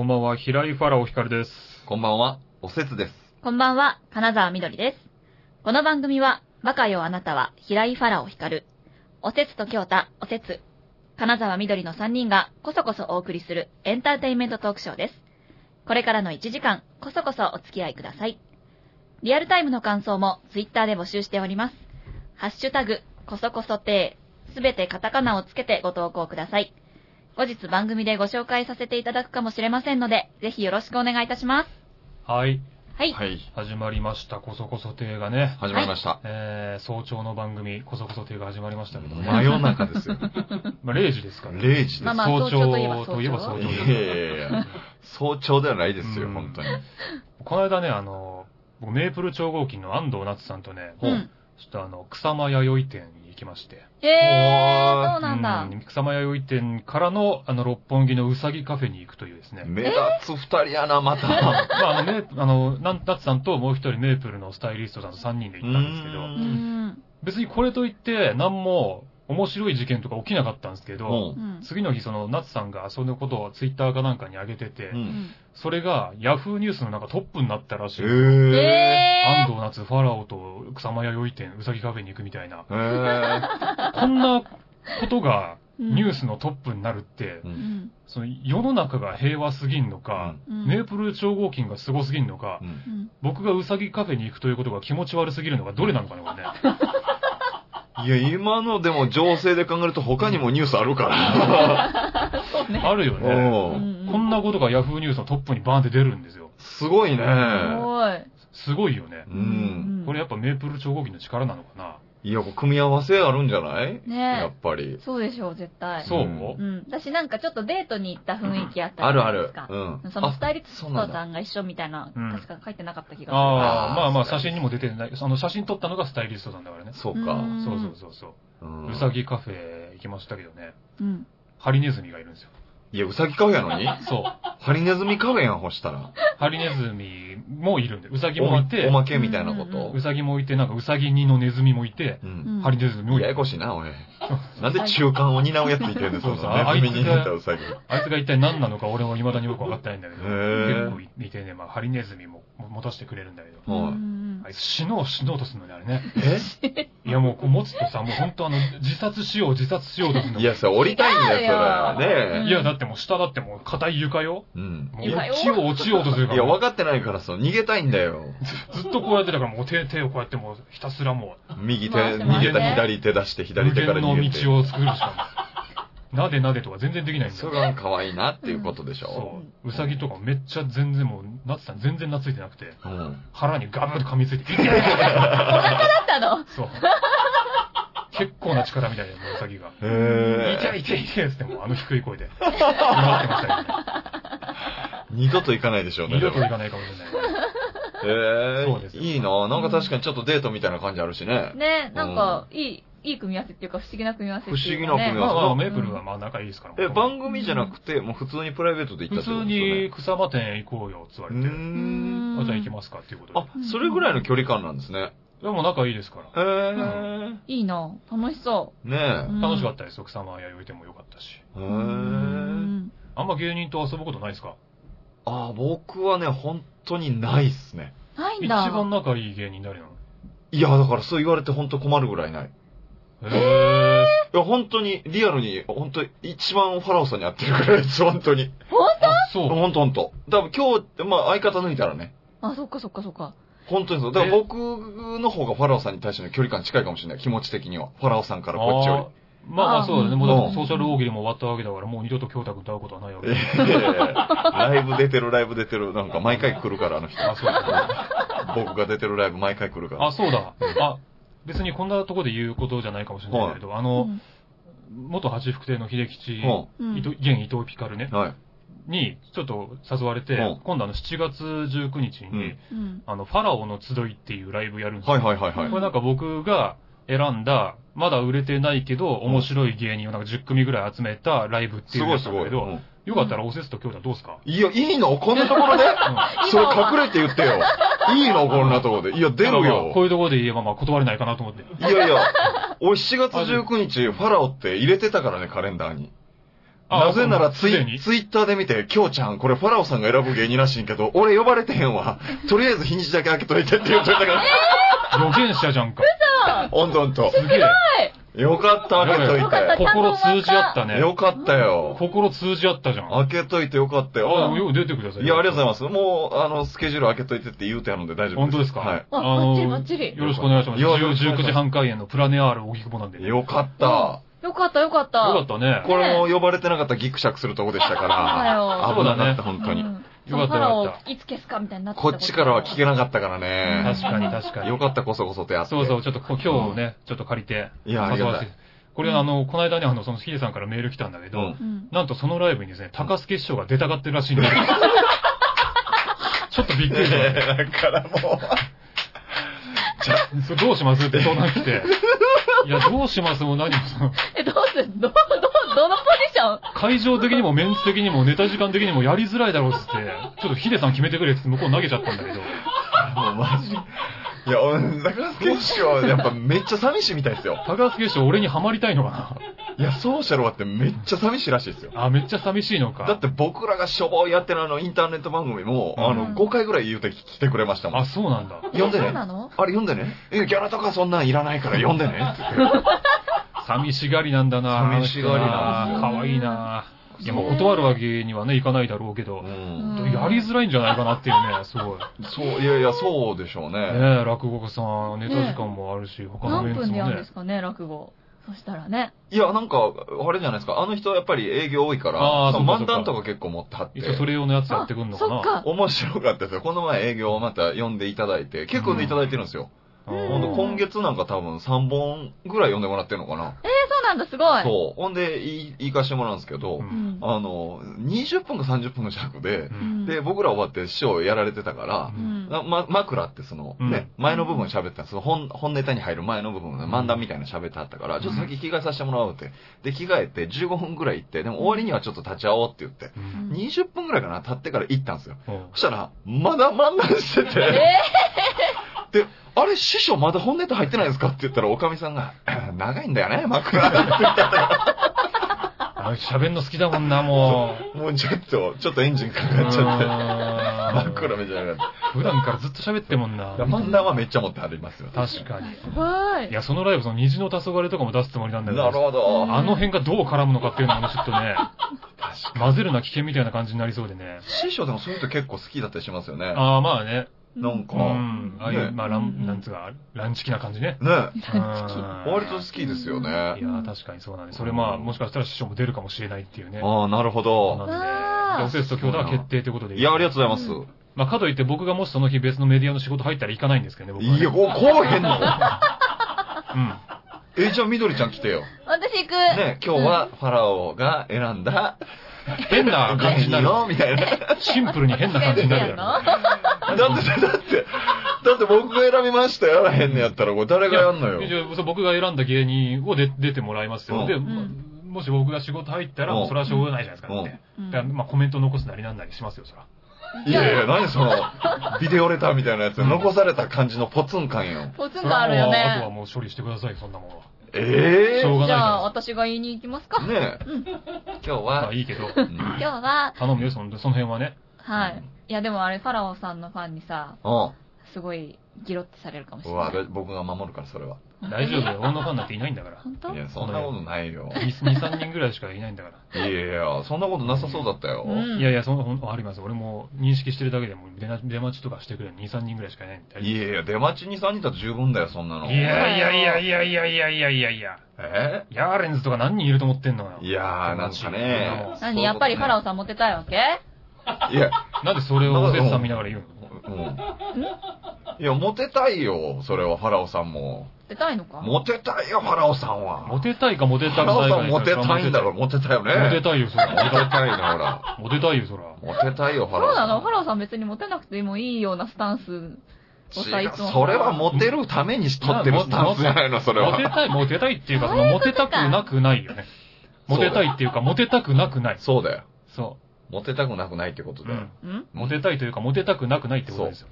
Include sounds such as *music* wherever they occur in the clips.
こんばんは、平井ファラオヒカルです。こんばんは、おせつです。こんばんは、金沢みどりです。この番組は、バカよあなたは平井ファラオ光る、おせつと京太、おせつ、金沢みどりの3人がこそこそお送りするエンターテインメントトークショーです。これからの1時間、こそこそお付き合いください。リアルタイムの感想もツイッターで募集しております。ハッシュタグ、こそこそてー、すべてカタカナをつけてご投稿ください。後日番組でご紹介させていただくかもしれませんので、ぜひよろしくお願いいたします。はい、はい。はい。始まりました、こそこそ亭がね。始まりました。えー、早朝の番組、こそこそ亭が始まりましたけどね。真夜中ですよ。*laughs* まあ、0時ですから、0時です。まあまあ早早朝といえば朝といえば早朝いですやいやいや早朝ではないですよ、うん本当に。この間ね、あの、僕、メープル超合金の安藤夏さんとね、ほううん。ちょっとあの、草間弥生店に行きまして。へえー、そうなんだ。うん草間弥生店からの、あの、六本木のうさぎカフェに行くというですね。目立つ二人やな、また。*laughs* まあ、あの、メあの、なんナツさんともう一人メープルのスタイリストさんと3人で行ったんですけど。別にこれといって何も面白い事件とか起きなかったんですけど、うんうん。次の日そのナツさんがそのことをツイッターかなんかに上げてて、う。うんんそれがヤフーニュースのなんかトップになったらしい。安藤夏、ファラオと草間弥生店、うさぎカフェに行くみたいな。こんなことがー。ニュースのトップになるってー。う、うんん。その世の中が平和すぎんのか、うん。メープル超合金がすごすぎんのか、うんうん。僕がうさぎカフェに行くということが気持ち悪すぎるのか、どれなのかね、これね。*laughs* いや、今のでも情勢で考えると他にもニュースあるから。*laughs* そうね。あるよね。うんこんなことがヤフーニュースのトップにバーンって出るんですよ。すごいね。すごい。すごいよねう。ん。これやっぱメープル超合金の力なのかないや、こう組み合わせあるんじゃない？ねやっぱり。そうでしょう、絶対。そう、う？んうん。私なんかちょっとデートに行った雰囲気あったあるある。うん。そのスタイリストさんが一緒みたいな、うん確か書いてなかった気がする。ああ、まあまあ写真にも出てない。あの写真撮ったのがスタイリストさんだからね。そうか。うんそうそうそうそう。うんうさぎカフェ行きましたけどね。うん。ハリネズミがいるんですよ。いや、うさぎカフェやのに？そう。ハリネズミカフェやん、ほしたら。ハリネズミもいるんで、うさぎおまもいて。お、まけみたいなこと？う。さぎもいて、なんかうさぎ煮のネズミもいて、う。うん。んハリネズミもいて。やや、こしいな、おい。なんで中間を担うやついてんねん、そそうそう。のネズミに似た。あいつが一体何なのか俺も未だによくわかってないんだけど、へー。結構いてね、まあハリネズミも持たせてくれるんだけど、はい。うんあいつ死のう死のうとするのね、あれね。え？*laughs* いやもうこう持つとさ、もう本当あの、自殺しよう自殺しようとするの。いや、それ降りたいんだよ、それ。うんねいや、だってもう下だってもう硬い床よ。え。うん。もう床よ落ちよう落ちようとするいや。分かってないから、そう、逃げたいんだよ。ずっとこうやってたからもう手、手をこうやってもうひたすらも右手、回してますね逃げた左手出して、う、左手から逃げて。の道を作るしかなでなでとか全然できないんだよ。それが可愛いなっていうことでしょ？そう。うさぎとかめっちゃ全然もう、なってた全然懐いてなくて、うん。腹にガブッと噛みついて、痛いだったの？そう。結構な力みたいな、うさぎが。へ痛いえ。痛い痛いっつってもうあの低い声で。*laughs* 祝ってましたけ。二度と行かないでしょうね。二度と行かないかもしれない。へそうですよえ。いいななんか確かにちょっとデートみたいな感じあるしね。ねなんか、いい、いい組み合わせっていうか、不思議な組み合わせっていうか、ね。不思議な組み合わせまあまあ、メープルはまあ仲いいですから。え、番組じゃなくて、もう普通にプライベートで行った普通ってことですよねに草間店行こうよ、つわうれて。ーん。あ、じゃあ行きますかっていうことであ。、それぐらいの距離感なんですね。でも仲いいですから。へえ。いいな楽しそねう。え。楽しかったですよ、草間弥生店も良かったし。へうえ。ん。あんま芸人と遊ぶことないですか？あ、僕はね、本当にないっすね。ないんだ。一番仲いい芸人誰なの？いや、だからそう言われて本当困るぐらいない。へー。いや、本当に、リアルに、本当一番ファラオさんに会ってるぐらいです、本当に。あ、そう。本当本当。多分今日、まあ相方抜いたらね、あ、そっかそっかそっか。本当にそう。だから僕の方がファラオさんに対しての距離感近いかもしれない、気持ち的には。ファラオさんからこっちより。まあまあそうだね。うんもうだってソーシャル大喜利も終わったわけだから、もう二度と京太君と会うことはないわけええライブ出てる、ライブ出てる。なんか毎回来るから、あの人。あ、そうだ。僕が出てるライブ毎回来るから。あ、そうだ。あ、別にこんなとこで言うことじゃないかもしれないけれど、あの、うん元八福亭の秀吉、ううん伊藤現伊藤ピカルねん。、はい。に、ちょっと誘われて、うん今度あの7月19日に。あの、ファラオの集いっていうライブやるんですよ。はいはいはいはい。これなんか僕が選んだ、まだ売れてないけど、面白い芸人をなんか10組ぐらい集めたライブっていうすごいすごい。やつなんだけど、うんよかったらおせつと京太どうですか、いや、いいのこんなところで？それ隠れて言ってよ。いいのこんなところで。いや、出るよこ。ういうところで言えばまあ断れないかなと思って。いやいや、俺7月19日、ファラオって入れてたからね、カレンダーに。あなぜならツイツイッターで見て、きょうちゃん、これファラオさんが選ぶ芸人らしいんけど、俺呼ばれてへんわ。*laughs* とりあえず日にちだけ開けといてって言っといたから。予言者じゃんか。ほんとほんと。すげえ。よかった、開けといよかったて。心通じ合ったね。よかったよ。心通じ合ったじゃん。あ、開けといてよかったよ。よく出てください。いや、ありがとうございます。もう、あの、スケジュール開けといてって言うてあるので大丈夫です。本当ですか？はい。あ、あの。よろしくお願いします。いや10 19時半開演のプラネアール荻窪なんで。よよかった。よかったよかった。かったね。これも呼ばれてなかったらギクシャクするとこでしたかそうだら。よ危なかった、本当に。うんよかったよかったいつ消すかみたいになっこっちからは聞けなかったからうんね。確かに確かに。よかった、こそこそとやって。そうそう、ちょっとこ今日ね、ちょっと借りて。いや、ありがたい。これあの、この間ね、あの、そのヒデさんからメール来たんだけど。なんとそのライブにですね、高助師匠が出たがってるらしいんだよ。*laughs* ちょっとびっくりしだからもう、*laughs* た。それどうします？って相談来て。いや、どうしますも何も。さ、え、どうすんど、ど、どのポジション？会場的にもメンツ的にもネタ時間的にもやりづらいだろうっつって、ちょっとヒデさん決めてくれっつって向こう投げちゃったんだけど。もうマジ。いや、俺中助師匠はやっぱめっちゃ寂しいみたいですよ。高助師匠俺にハマりたいのかいや、ソーシャルはってめっちゃ寂しいらしいですよ。なあ、めっちゃ寂しいのか。だって僕らがしょぼいやってるあのインターネット番組も、うんあの、5回ぐらい言うて来てくれましたもん。あ、そうなんだ。呼んでねあれ読んでね？いや、ギャラとかそんなんいらないから呼んでねって言って。*laughs* 寂しがりなんだな寂しがりなんですよかわいいないや、もう断るわけにはね、いかないだろうけど、うん。んやりづらいんじゃないかなっていうね、*laughs* すごい。そう、いやいや、そうでしょうね。ねえ、落語家さん、ネタ時間もあるし、他のメンツも何分でやるんでね。すかね、落語。そしたらね。いや、なんか、あれじゃないですか。あの人はやっぱり営業多いから、あーそうか漫談とか結構持ってはって。それ用のやつやってくんのかな。面白かったですよ。この前営業をまた呼んでいただいて、結構ねいただいてるんですよ。うんほんで今月なんか多分3本ぐらい呼んでもらってるのかな。えー、そうなんだ、すごい。そう。ほんで、言い、行かしてもらうんですけど、ううん。あの、20分か30分の尺で、うんで、僕ら終わって師匠やられてたからう、ん。なま、枕ってその、うんね、前の部分喋ったその本、本ネタに入る前の部分で漫談みたいなの喋ってはったから、ちょっと先着替えさせてもらおうって。で、着替えて15分ぐらい行って、でも終わりにはちょっと立ち会おうって言って、うん20分ぐらいかな、経ってから行ったんですよ。うんそしたら、まだ漫談してて、えで、あれ、師匠まだ本ネタ入ってないですかって言ったら、おかみさんが、*laughs* 長いんだよね、枕って言ったあ喋んの好きだもんな、もう。もうちょっと、ちょっとエンジンかかっちゃって、うん枕めちゃなかっ普段からずっと喋ってもんなた。。漫談はめっちゃ持ってありますよ。確かに。ー、すごい。いや、そのライブ、その虹の黄昏とかも出すつもりなんだけど、なるほど。うんあの辺がどう絡むのかっていうのがちょっとね、確か混ぜるな危険みたいな感じになりそうでね。に。師匠でもそういう人結構好きだったりしますよね。ああ、まあね。なんか、うん。ああいう、ねまあ、ラうんン、なんつうか、ランチキな感じね。ね。ランチキうん割と好きですよいね。やー、確かにそうなんで。それまあ、もしかしたら師匠も出るかもしれないっていうね。ああ、なるほど。なんで、あーでおせつと兄弟は決定ということで。いや、ありがとうございます。うまあ、かといって僕がもしその日別のメディアの仕事入ったら行かないんですけどね、僕はね。いや、こう、こうへんのうん。え、じゃあ、みどりちゃん来てよ。私行く。ね、今日はファラオが選んだ、変な感じになる。よ、みたいな。シンプルに変な感じになるやろ。だって、だって、だって僕が選びましたやらへんねやったら、これ誰がやんのよ？僕が選んだ芸人をで出てもらいますよ。うんで、んもし僕が仕事入ったら、それはしょうがないじゃないですか。まあコメント残すなりなんなりしますよ、そら。いやいや、何その、ビデオレターみたいなやつ、残された感じのポツン感よ。ポツンがあるよそれはもうあとはね。もう処理してください、そんなものは。ええしょうがじゃあ、私が言いに行きますか。ねえ。うん。今日ら。まはあ、いいけど、うん今日は、頼むよ、そのその辺はね。はい。いや、でもあれ、ファラオさんのファンにさ、うん。すごい、ギロってされるかもしれない。、僕が守るから、それは。大丈夫だよ、女ファンなんていないんだから。本当？いや、そんなことないよ。2、3人ぐらいしかいないんだから。いやいや、そんなことなさそうだったよ。うんいやいや、その、ほんあります。俺も認識してるだけでも出な出待ちとかしてくれる2、3人ぐらいしかいないみたいいやいや、出待ちに3人だと十分だよ、そんなの。いやいやいやいやいやいやいやいやいや。え？ヤーレンズとか何人いると思ってんのよ。いやー、なんかね。何？やっぱりファラオさんモテたいわけ？いや、なんでそれをおせつさん見ながら言うの？うん。いや、モテたいよ、それは、ファラオさんも。モテたいのか？モテたいよ、ファラオさんは。モテたいかモテたくファラオないかさんモテたいんだろ、モテたいよね。モテたいよ、そモテら。たいな、ほら。モテたいよ、そら。モテたいよ、ファラオさん。そうなの？ファラオさん別にモテなくてもいいようなスタンス。それはモテるために取ってるスタンスじゃないの、それは。モテたい、モテたいっていうか、その、モテたくなくないよね。モテたいっていうか、モテたくなくない。そうだよ。そモテたくなくないってことう。うだよ。ん。ん？モテたいというか、モテたくなくないってことですよ。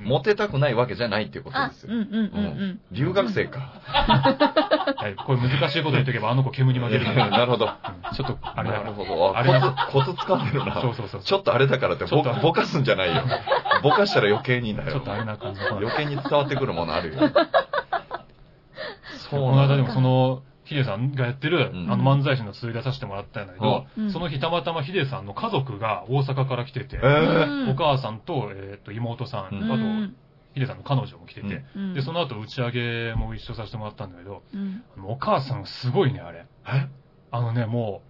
モテたくないわけじゃないっていうことあで、すよ。うんうんうんうん。留学生か。はいこれ難しいこと言っとけば、あの子煙に負けるから。*laughs* なるほど。うんちょっと、あれだから。なるほど。ああれだコツ、コツ掴んでるな。そうそうそう。ちょっとあれだからってぼ、ぼかすんじゃないよ。ぼかしたら余計にだよ。ちょっとあれな感じ。余計に伝わってくるものあるよ。そ *laughs* うこの間でなんだ。もその、ヒデさんがやってる、うんあの漫才師の通出させてもらったんだけど、うんその日たまたまヒデさんの家族が大阪から来てて、えーうんお母さんと、えっと妹さん、うんあと、うんヒデさんの彼女も来てて、うんで、その後打ち上げも一緒させてもらったんだけど、お母さんすごいね、あれ。え？あのね、も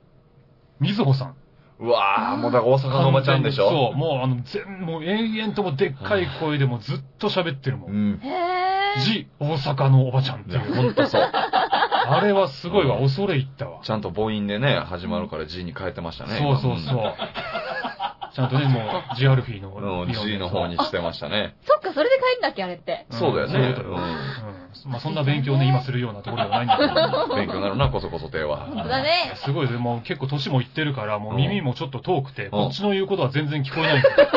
う、みずほさん。うわぁ、もうだから大阪のおばちゃんでしょ？そう、もうあの、全、もう延々ともでっかい声でもうずっと喋ってるも。うんん。へー。ジ、大阪のおばちゃんっていう。ほんとそう。あれはすごいわ、うん恐れ入ったわ。ちゃんと母音でね、始まるから G に変えてましたね。そうそうそう。*laughs* ちゃんとね、もう、ジアルフィーのうん。うん、G の方にしてましたね。*laughs* そっか、それで帰んだっけ、あれって。そうだよね。まあそんな勉強ね、今するようなところではないんだけど。*laughs* 勉強になるな、こそこそ手は。だね。すごいです。もう結構年もいってるから、もう耳もちょっと遠くて、んこっちの言うことは全然聞こえないんだよ。でも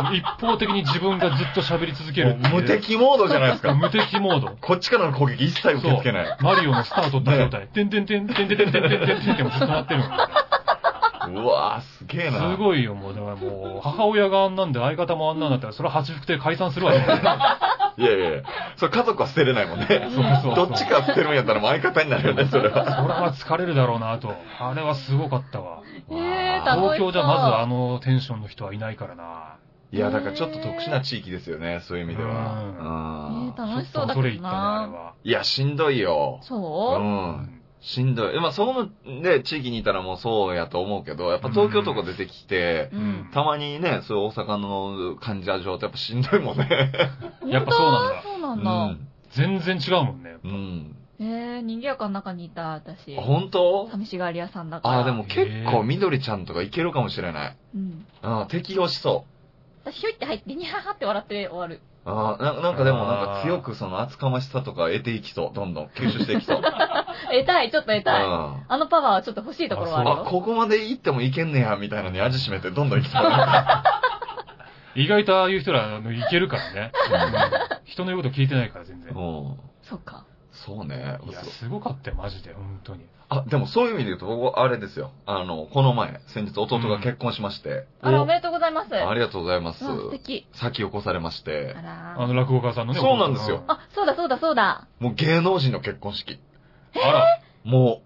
*laughs* 一方的に自分がずっと喋り続ける無敵モードじゃないですか。無敵モード。こっちからの攻撃一切受け付けない。マリオのスタートった状態。てんてんてんてんてんてんてんてんてんてんてんってもずっとなってるの。うわぁ、すげえな。すごいよ、もう。だからもう、母親があんなんで相方もあんなんだったら、それは八福亭解散するわよ。いやいやいや、それ家族は捨てれないもんね。そうそうどっちか捨てるんやったらもう相方になるよね、それは。それは疲れるだろうなと。あれはすごかったわ。東京じゃまずあのテンションの人はいないからな。いや、だからちょっと特殊な地域ですよね、そういう意味でうんは。えー、うん。楽しそうだけど恐れ入ったね、あれな。は。いや、しんどいよ。う。そう？んしんどい。まあ、そのね、地域にいたらもうそうやと思うけど、やっぱ東京とか出てきて、うん。たまにね、そういう大阪の患者状ってやっぱしんどいもんね。やっぱそうなんだそうなうんだ。ん。全然違うもんね。うん。えー、賑やかな中にいた、私。本当？寂しがり屋さんだから。ああ、でも結構緑ちゃんとかいけるかもしれない。うん。うん、適応しそう。私、ひょいって入って、にははって笑って終わる。ああ、ななんかでもなんか強くその厚かましさとか得ていきそう。どんどん吸収していきそう。*laughs* 得たい、ちょっと得たい。うんあのパワーはちょっと欲しいところはあるあ、よ。ここまで行ってもいけんねや、みたいなのに味しめてどんどん行きそう。*laughs* 意外とああいう人らいけるからね。うん人の言うこと聞いてないから全然。うん。そっか。そうね。いや、すごかったよ、マジで、本当に。あ、でもそういう意味で言うと、僕、あれですよ。あの、この前、先日弟が結婚しまして。あら、おめでとうございます。ありがとうございます。あ素敵。先を越されましてあ。らあの、落語家さんのね。そうなんですよ弟あ、そうだそうだそうだ。もう芸能人の結婚式。うんあら、も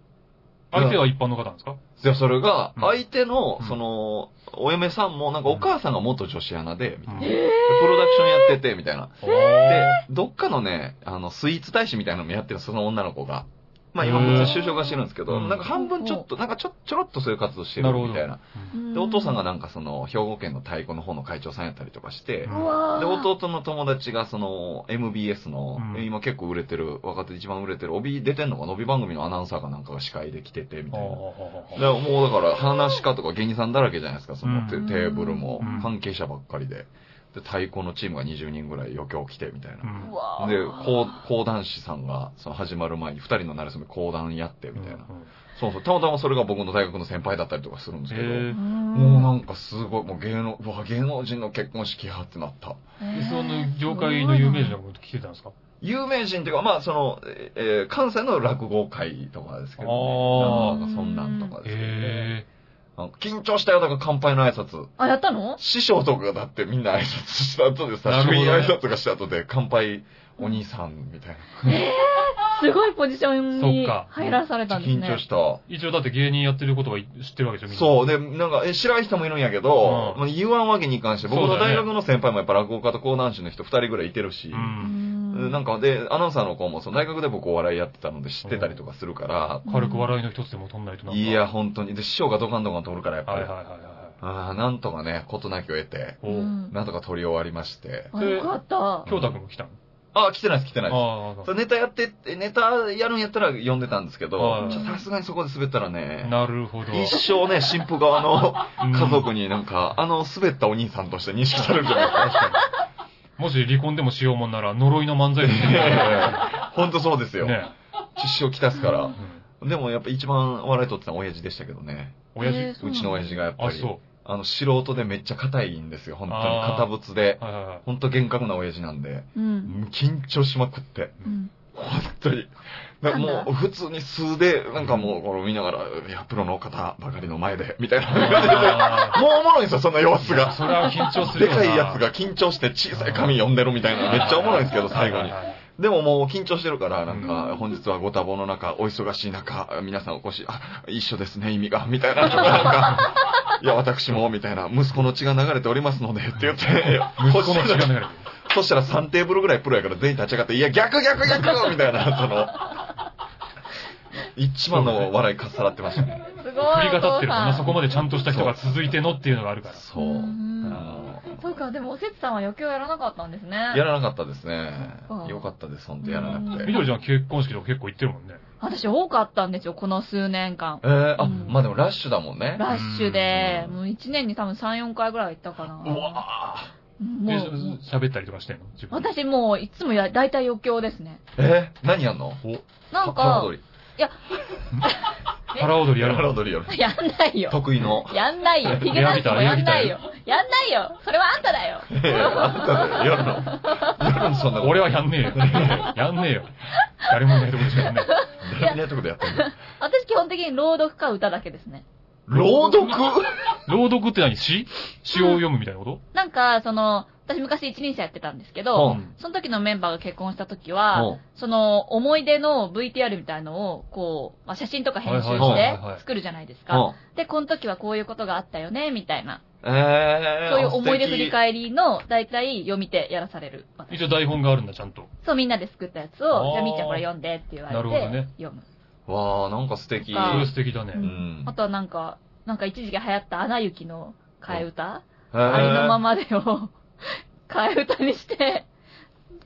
相手は一般の方なんですか？う、で、それが、うん相手のう、んその、お嫁さんも、なんかお母さんが元女子アナで、みたいな。うんでプロダクションやってて、みたいな。おでー、どっかのね、あの、スイーツ大使みたいなのもやってる、その女の子が。まあ今、普通就職はしてるんですけど、うん。なんか半分ちょっと、なんかちょ、ちょろっとそういう活動してなるみたいな。うん。で、お父さんがなんかその、兵庫県の太鼓の方の会長さんやったりとかして、で、ー。弟の友達がその、MBS の、うん。今結構売れてる、若手で一番売れてる、帯出てんのかな帯番組のアナウンサーかなんかが司会で来てて、みたいな。もうだから、話し家とか芸人さんだらけじゃないですか、そのテ,、ーブルも。うん、関係者ばっかりで。で、太鼓のチームが20人ぐらい余興来て、みたいな。うん。で、講講談師さんが、その始まる前に二人のなれそめ講談やって、みたいな。そうそう、たまたまそれが僕の大学の先輩だったりとかするんですけど、もうなんかすごい、もう芸能、うわ、芸能人の結婚式やってなった。でその業界の有名人のこと来てたんですか？有名人っていうか、まあその、えー関西の落語会とかですけど、あね、なんかそんなんとかですけど、ね、緊張したよ、だから乾杯の挨拶。あ、やったの？師匠とかがだってみんな挨拶した後でさ、なるほどね挨拶がした後で乾杯お兄さんみたいすごいポジションにそっか入らされたな。んですね。緊張した。ー一応だって芸人やってることは知ってるわけでしょ、みんな。そう。で、なんか、え、知らん人もいるんやけど、うんまあ言わんわけにいかんし、僕の大学の先輩もやっぱ落語家と講談師の人二人ぐらいいてるし、う。うんんなんかで、アナウンサーの子もその大学で僕お笑いやってたので知ってたりとかするから、軽く笑いの一つでも取んないとなんか。いや、本当に。で、師匠がドカンドカン通るからやっぱり。はいはいはいはい。ああ、なんとかね、事なきを得て、なんとか撮り終わりまして。あ、よかった。京太くんも来たの？あ、来てないです、来てないです。ネタやって、ネタやるんやったら呼んでたんですけどさすがにそこで滑ったらあ、ね、なるほど。一生ね、新婦側の *laughs* うん家族になんか、あの滑ったお兄さんとして認識されるんじゃないですか。*laughs* 確かに。もし離婚でもしようもんなら、呪いの漫才でいやいやいやほんとそうですよ。ね。父をきたすからう。んでもやっぱ一番笑い取ってたのは親父でしたけどね。親父うちの親父がやっぱあ、り。そあの、素人でめっちゃ硬いんですよ、本当に。堅物で。はいはいはい。本当厳格な親父なんで、うん。緊張しまくって。うん。本当に。もう普通に素で、なんかもうこれ見ながら、いや、プロの方ばかりの前で、みたいな。あもうおもろいんですよ、そんな様子ーが。それは緊張するでかいやつが緊張して小さい紙読んでるみたいなめっちゃおもろいんですけど、最後にでももう緊張してるから、なんうか、ん本日はご多忙の中、お忙しい中、皆さんお越し、あ、一緒ですね、意味が、みたいな、なんか、*laughs* いや、私も、みたいな、息子の血が流れておりますので、って言って、息子の血が流れてる。そしたら3テーブルぐらいプロやから全員立ち上がって、いや、逆逆逆みたいな、その、一番の笑いかっさらってましたね。すごい。振りが立ってるもそこまでちゃんとした人が続いてのっていうのがあるから。そう。うんあそうか、でもおせつさんは余興やらなかったんですね。ーやらなかったですねよかったです、本当やらなくうんて。みどりちゃん結婚式とか結構行ってるもんね。私多かったんですよ、この数年間。えー、あ、うんまあでもラッシュだもんね。ラッシュで、うんもう1年に多分3、4回ぐらいは行ったかな。うわもう、えもう喋ったりとかしてんの？私もういつもや、大体余興ですね。ーえー、何やんの？お、なんか。いや、*laughs* 腹踊りやるのパラ踊りやる。やんないよ。得意の。やんないよ。ヒゲダンスもやんないよ。やんないよ。それはあんただよ。えーあんたでやるのやるのそんなこと。俺はやんねえよ。*laughs* やんねえよ。誰もいないとこでしかやんねえ。誰もいないとこでやってんだ。私基本的に朗読か歌だけですね。朗読？朗読って何？詩？詩を読むみたいなこと？なんか、その、私昔一輪車やってたんですけど、うんその時のメンバーが結婚した時は、うんその思い出の VTR みたいのを、こう、まあ、写真とか編集して作るじゃないですうんか。で、この時はこういうことがあったよね、みたいな。えー、そういう思い出振りり。返りの、だいたい読み手やらされる。一応台本があるんだ、ちゃんと。そう、みんなで作ったやつを、じゃあみーちゃんこれ読んでって言われて、なるほどね読む。わー、なんか素敵。あそれ素敵だねう。んあとはなんか、なんか一時期流行ったアナ雪の替え歌、ありのままでを *laughs* 替え歌にして、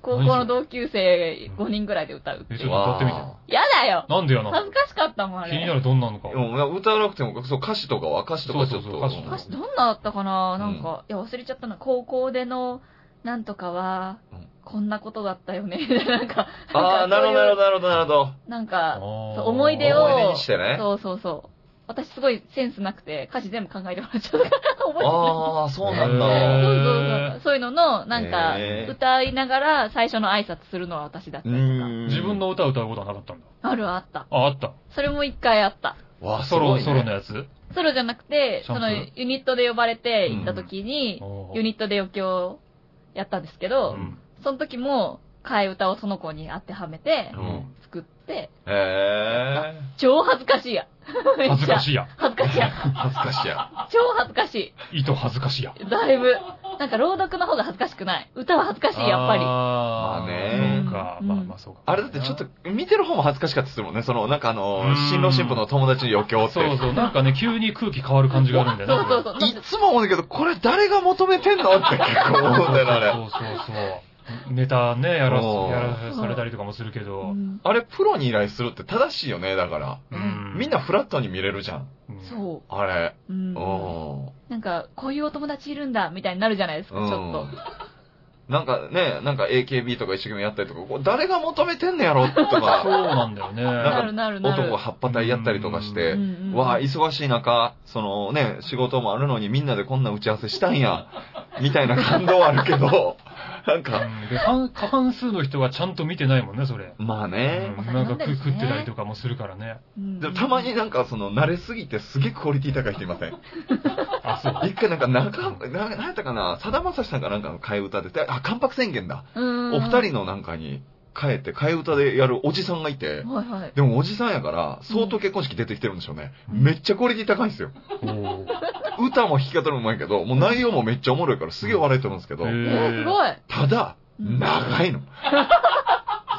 高校の同級生5人ぐらいで歌うってえ、ちょっいう。と歌ってみて。わやだよなんでやな恥ずかしかったもん、あれ。気になるどんなのかー。でも歌わなくても、そう歌詞とかは歌詞とかちょっと。そうそうそう歌詞歌詞どんなだったかな？なんか、いや忘れちゃったな。高校での、なんとかはうん、こんなことだったよね。*laughs* なんか、あー、なるほど、なるほど、なるほど、なるほど。なんか、思い出を、思い出にしてねそうそうそう。私すごいセンスなくて、歌詞全部考えてもらっちゃったから、*laughs* 覚えて。あー、そうなんだ。そうそうそう。そういうのの、なんか歌いながら最初の挨拶するのは私だった自分の歌を歌うことはなかったんだ。あるあった。あ、あった。それも一回あった。わあ、すソロ、ソロのやつ？ソロじゃなくて、そのユニットで呼ばれて行った時に、ユニットで余興やったんですけど、うん。その時も、替え歌をその子に当てはめてう、ん。作って、へ超恥ずかしいや。*laughs* 恥ずかい。しいや。恥ずかしいや。ー。恥ずかしいや。超恥ずかし糸恥ずかしいや。い。だいぶ。なんか朗読の方が恥ずかしくない。歌は恥ずかしい、やっぱり。あーまあねそうか。うんまあまあそうか。あれだってちょっと、見てる方も恥ずかしかったりするもんね。その、なんかあのうん、新郎新婦の友達の余興って。そうそう。なんかね、急に空気変わる感じがあるんだよね。そうそうそう。いつも思うんだけど、これ誰が求めてんのって結構思うんだよね、あれ。そうそうそう。ネタね、やらやらされたりとかもするけうど。んあれ、プロに依頼するって正しいよね、だから。うんみんなフラットに見れるじゃん。うんそあれ。う。うんうん。なんか、こういうお友達いるんだ、みたいになるじゃないですか、ちょっと。なんかね、なんか AKB とか一生懸命やったりとか、誰が求めてんのやろと *laughs* そうか、なんだよね。なんかなるなるなる。男葉っぱ隊やったりとかして、わあ、忙しい中、そのね、仕事もあるのにみんなでこんな打ち合わせしたんや、みたいな感動はあるけど、*laughs* なんか、うん。で半過半数の人はちゃんと見てないもんね、それ。まあね、うん。なんか食食ってたりとかもするからね。うん。でもたまになんかその慣れすぎてすげえクオリティ高い人いません？*laughs* あ、そう。一回なんか中、ななんやったかな、さだまさしさんかなんかの替え歌で、あ、関白宣言だ。うん。お二人のなんかに変えて替え歌でやるおじさんがいて、はいはい。でもおじさんやから相当結婚式出てきてるんでしょうね。うんめっちゃクオリティ高いんですよ。歌も弾き方もうまいけど、もう内容もめっちゃおもろいからすげえ笑いとるんですけど、すごい。ただ、うん長いの。*laughs*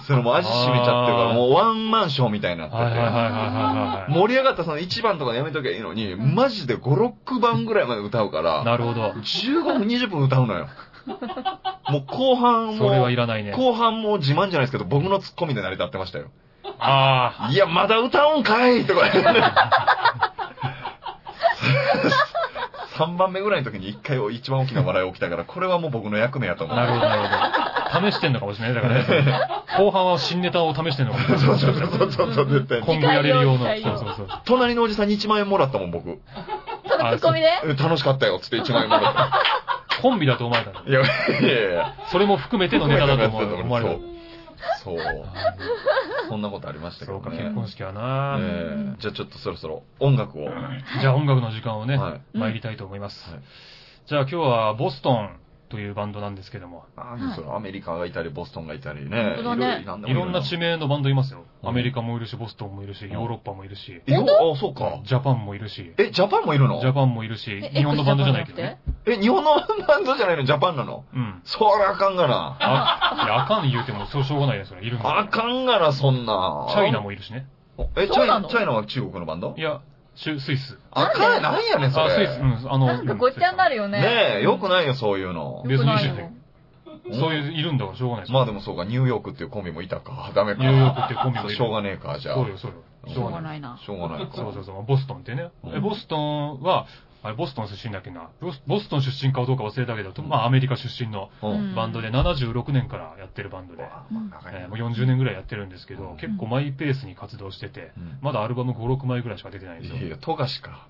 それもう味染みちゃってるから、もうワンマンショーみたいになってて。盛り上がったその1番とかでやめときゃいいのに、うんマジで5、6番ぐらいまで歌うから、なるほど。15分、20分歌うのよ。もう後半それはも、いらないね。後半も自慢じゃないですけど、僕のツッコミで成り立ってましたよ。あいや、まだ歌うんかいとか言って。3番目ぐらいの時に1回一番大きな笑い起きたから、これはもう僕の役目やとあ、思う。なるほどなるほど。試してんのかもしれない。だからね。後半は新ネタを試してんのかもしれない。そうそうそうそうそう、絶対に。今後やれる用の。次回用そうそうそう。隣のおじさんに1万円もらったもん、僕。ツッコミでえ楽しかったよ、つって1万円もらっコンビだと思われたのて。いや、いやいや。それも含めてのネタだと思われたそう。そう。そんなことありましたけそうか、どね。結婚式はな、ええじゃあちょっとそろそろ音楽を。じゃあ音楽の時間をね、はい。参りたいと思います。はいじゃあ今日はボストンというバンドなんですけども、ああ、それアメリカがいたり、ボストンがいたりね。本当だねいろいろいろんな地名のバンドいますよ。うんアメリカもいるし、ボストンもいるし、んヨーロッパもいるし、えよあ、そうか。ジャパンもいるし、え、ジャパンもいるの？ジャパンもいるしえ、日本のバンドじゃないけどね。え、日本のバンドじゃないの？ジャパンなの？うん。そりゃあかんがな。あ、いや、あかん言うても、そうしょうがないね、それ。いるんあかんがな、そんな。チャイナもいるしね。え、チャイナ、チャイナは中国のバンド？いや、スイス。あかん、なんやねん、そあ、れ。スイス、うん、あの、なんかごっちゃになるよね。ねえ、よくないよ、そういうの。別にそういう、いるんだからしょうがないですまあでもそうか、ニューヨークっていうコンビもいたか。ダメか。ニューヨークっていうコンビもいるしょうがねえか、じゃあ。そうよ、そうよ。しょうがないな。しょうがないか。そうそうそう、ボストンってね。ボストンは、あれ、ボストン出身だっけな。ボスボストン出身かどうか忘れたけど、まあアメリカ出身の。バンドで76年からやってるバンドで、うん長いなえーもう40年ぐらいやってるんですけど、うん結構マイペースに活動してて、うんまだアルバム5、6枚ぐらいしか出てないんですよ。いやいや、富樫か。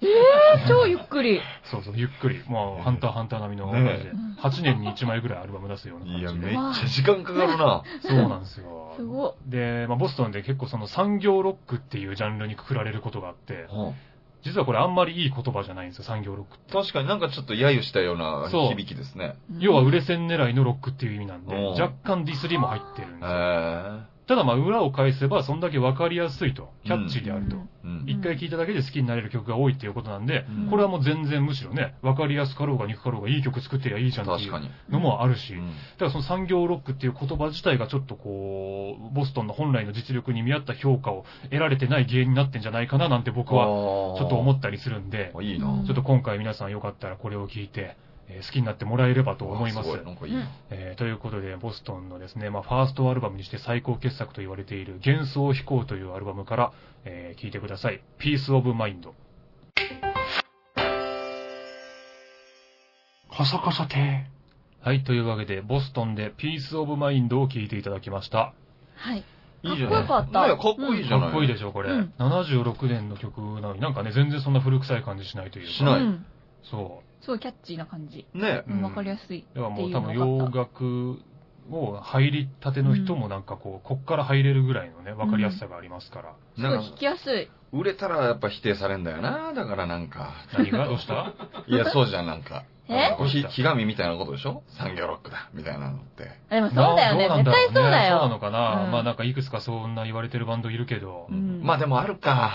超ゆっくり。*laughs* そうそう、ゆっくり。もう、ハンターハンター並みの感じで、ね8年に1枚ぐらいアルバム出すような感じいや、で。めっちゃ時間かかるな。*laughs* そうなんですよ。すごで、まあ、ボストンで結構その産業ロックっていうジャンルにくくられることがあって、うん実はこれあんまりいい言葉じゃないんですよ、産業ロックって。確かになんかちょっと揶揄したような響きですね。い。要は売れ線狙いのロックっていう意味なんで、うん若干ディスりも入ってるんへですよ。え。ただまあ裏を返せばそんだけわかりやすいと、キャッチーであると。うん。一回聴いただけで好きになれる曲が多いっていうことなんで、うんこれはもう全然むしろね、わかりやすかろうが憎かろうがいい曲作ってりゃいいじゃんっていう確かに。のもあるし、うんだからその産業ロックっていう言葉自体がちょっとこう、ボストンの本来の実力に見合った評価を得られてない芸になってんじゃないかななんて僕はちょっと思ったりするんで、あいいちょっと今回皆さんよかったらこれを聞いて、えー好きになってもらえればと思います。あごなんかいいな。えーということで、ボストンのですね、まあ、ファーストアルバムにして最高傑作と言われている幻想飛行というアルバムから、えー聞いてください。Peace of Mind。カサカサて。はい、というわけで、ボストンで Peace of Mind を聞いていただきました。はい。いいじゃない。かっこよかったねかっこいいじゃない。かっこいいでしょ、これ。うん76年の曲なのになんかね、全然そんな古臭い感じしないというか。しないうん。そすごいキャッチーな感じ。ねわかりやすい。う。だからもう多分洋楽を入りたての人もなんかこう、こっから入れるぐらいのね、わかりやすさがありますから。すごい聞きやすい。売れたらやっぱ否定されんだよな。だからなんか。何が？どうした？*laughs* いや、そうじゃん、なんか。え？こうひ、ひがみみたいなことでしょ？産業ロックだ、みたいなのって。でもそうだよね。など絶対そうだそうなよ。のかな、うんまあなんかいくつかそんな言われてるバンドいるけど、うんまあでもあるか。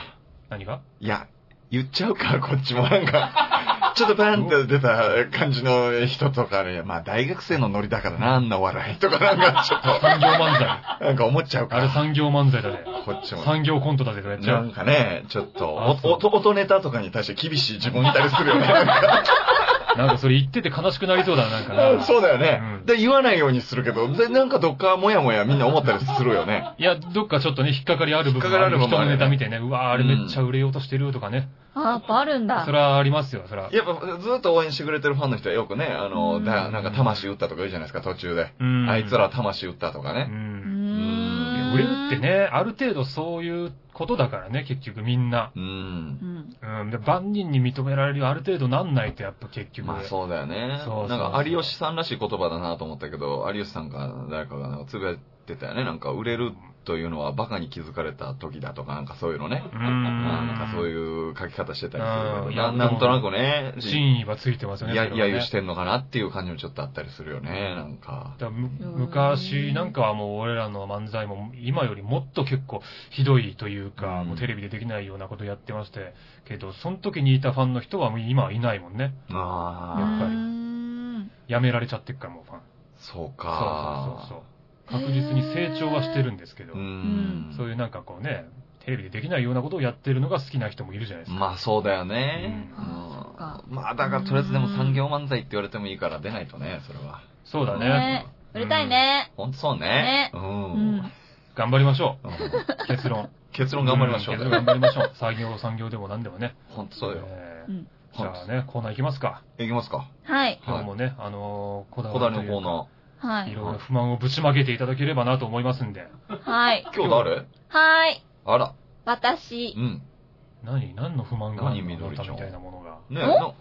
何が？いや、言っちゃうか、こっちもなんか、ちょっとバンって出た感じの人とかね、まあ大学生のノリだからな、あんな笑いとかなんかちょっ産業漫才。と、なんか思っちゃうか。あれ産業漫才だで。こっちも。産業コントだでとかやっちゃなんう。かね、ちょっと、音ネタとかに対して厳しい自分いたりするよね。*laughs* なんかそれ言ってて悲しくなりそうだな、なんか。そうだよね、うんで、言わないようにするけど、で、なんかどっかもやもやみんな思ったりするよね。いや、どっかちょっとね、引っかかりある部分引っかかりある部分人のネタ見てね、うわーあれめっちゃ売れようとしてるとかね。あ、やっぱあるんだそ。れはありますよ、それは。やっぱずっと応援してくれてるファンの人はよくね、あの、うんだなんか魂打ったとか言うじゃないですか、途中で。うんあいつら魂打ったとかう。ね。うん。売れるって。ね、ある程度そういうことだからね、結局みんな。うんう。ん。うん。で、万人に認められるある程度なんないとやっぱ結局。まあそうだよね。そうなんか有吉さんらしい言葉だなと思ったけど、有吉さんか誰かがなんかつぶやいてたよね。なんか売れるというのはバカに気づかれた時だとか、なんかそういうのね。なんかそういう書き方してたりするうんけど、ななんとなくね、真意はついてますよね。や、それはね揶揄してんのかなっていう感じもちょっとあったりするよね、なんか。昔なんかはもう俺らの漫才も今よりもっと結構ひどいというか、うんもうテレビでできないようなことやってまして、けど、その時にいたファンの人はもう今はいないもんね。ああ、やっぱりうんやめられちゃってっからもうファン。そうそうそうか。そうそう。確実に成長はしてるんですけど、うん。そういうなんかこうね、テレビでできないようなことをやってるのが好きな人もいるじゃないですか。まあそうだよね。うんまあだからとりあえずでも産業漫才って言われてもいいから出ないとね、それは。そうだね。ね売れたいね。ほんとそうねね。う。うんん。頑張りましょう。結論。結論頑張りましょう。ん結論頑張りましょう。産業、産業でも何でもね。ほんとそうよ。えーうんじゃあね、コーナー行きますか。いきますか。はい。今日もね、あのーこだこだわりのコーナはいいろいろ不満をぶちまけていただければなと思いますんで。はい。ー。今日誰？はい。あら。私う、ん。何？何の不満が？あるの何みどりちゃんみたいなものが。ねお？な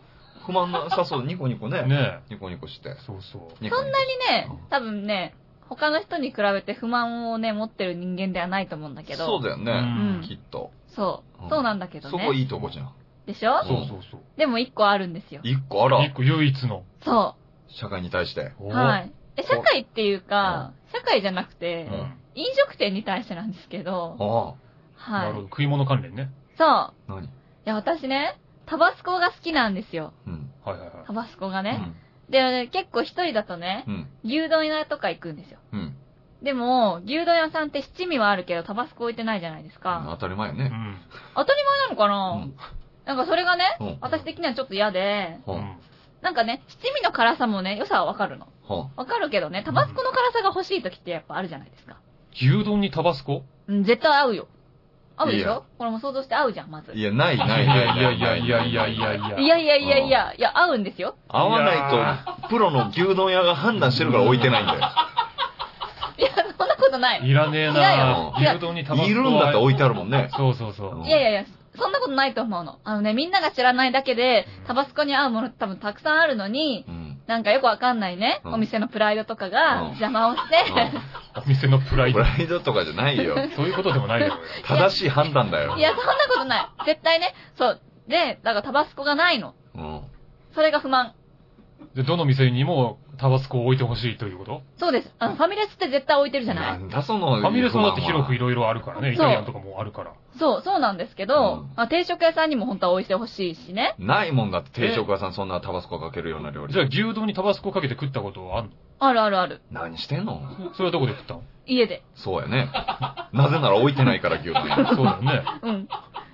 不満なさそう、ニコニコね。*laughs* ねニコニコしてえ。。そうそう。そんなにね、多分ね、他の人に比べて不満をね、持ってる人間ではないと思うんだけど。そうだよね、うんきっと。そううんそうなんだけどそこね。いいとこじゃん。でしょ？そうそうそう。でも一個あるんですよ。一個あら一、個唯一の。そ社会に対して。う。はい。え、社会っていうか、社会じゃなくいて、うん飲食店に対してなんですけど、あはいなるほど。。食い物関連ね。そう。あ。何？いや、私ね、タバスコが好きなんですよ。うん。はいはいはい。タバスコがね。うん。で、結構一人だとねう、ん。牛丼屋とか行くんですよ。うん。でも、牛丼屋さんって七味はあるけど、タバスコ置いてないじゃないですか。当たり前よね。うん。当たり前なのかな、うんなんかそれがね、うん私的にはちょっと嫌で、はうん。なんかね、七味の辛さもね、良さはわかるの。わかるけどね、タバスコの辛さが欲しい時ってやっぱあるじゃないですか。牛丼にタバスコ？うん、絶対合うよ。合うでしょ？これも想像して合うじゃん、まず。あ。いや、ないいないやないないいやいやいやいやいやいや。いやいやいやいや、いや、合うんですよ。合わないと、プロの牛丼屋が判断してるから置いてないんだよ。*laughs* いや、そんなことない。いらねえいやないや牛丼にタバスコいるんだって置いてあるもんね。そうそうそう。うんいやいやいや、そんなことないと思うの。あのね、みんなが知らないだけで、タバスコに合うもの多分たくさんあるのに、うん。なんかよくわかんないね、うんお店のプライドとかうんが邪魔をして、お店のプライド。プライドとかじゃないよ。そういうことでもないよ。正しい判断だよい。や、そんなことない。絶対ね、そう。で、だからタバスコがないの。うん。それが不満。で、どの店にもタバスコを置いてほしいということ？そうです。あの、ファミレスって絶対置いてるじゃなないんだその。ファミレスもだって広くいろ。ろいろあるからね。イそうタリアンとかもあるから。そう、そうなんですけど、うんまあ、定食屋さんにも本当は置いてほしいしね。ないもんだって定食屋さんそんなタバスコかけるような料理。じゃあ牛丼にタバスコかけて食ったことはあんの？あるあるある。何してんの？それはどこで食ったの家で。そうやね。なぜなら置いてないから牛丼屋。*laughs* そうだよね。うん。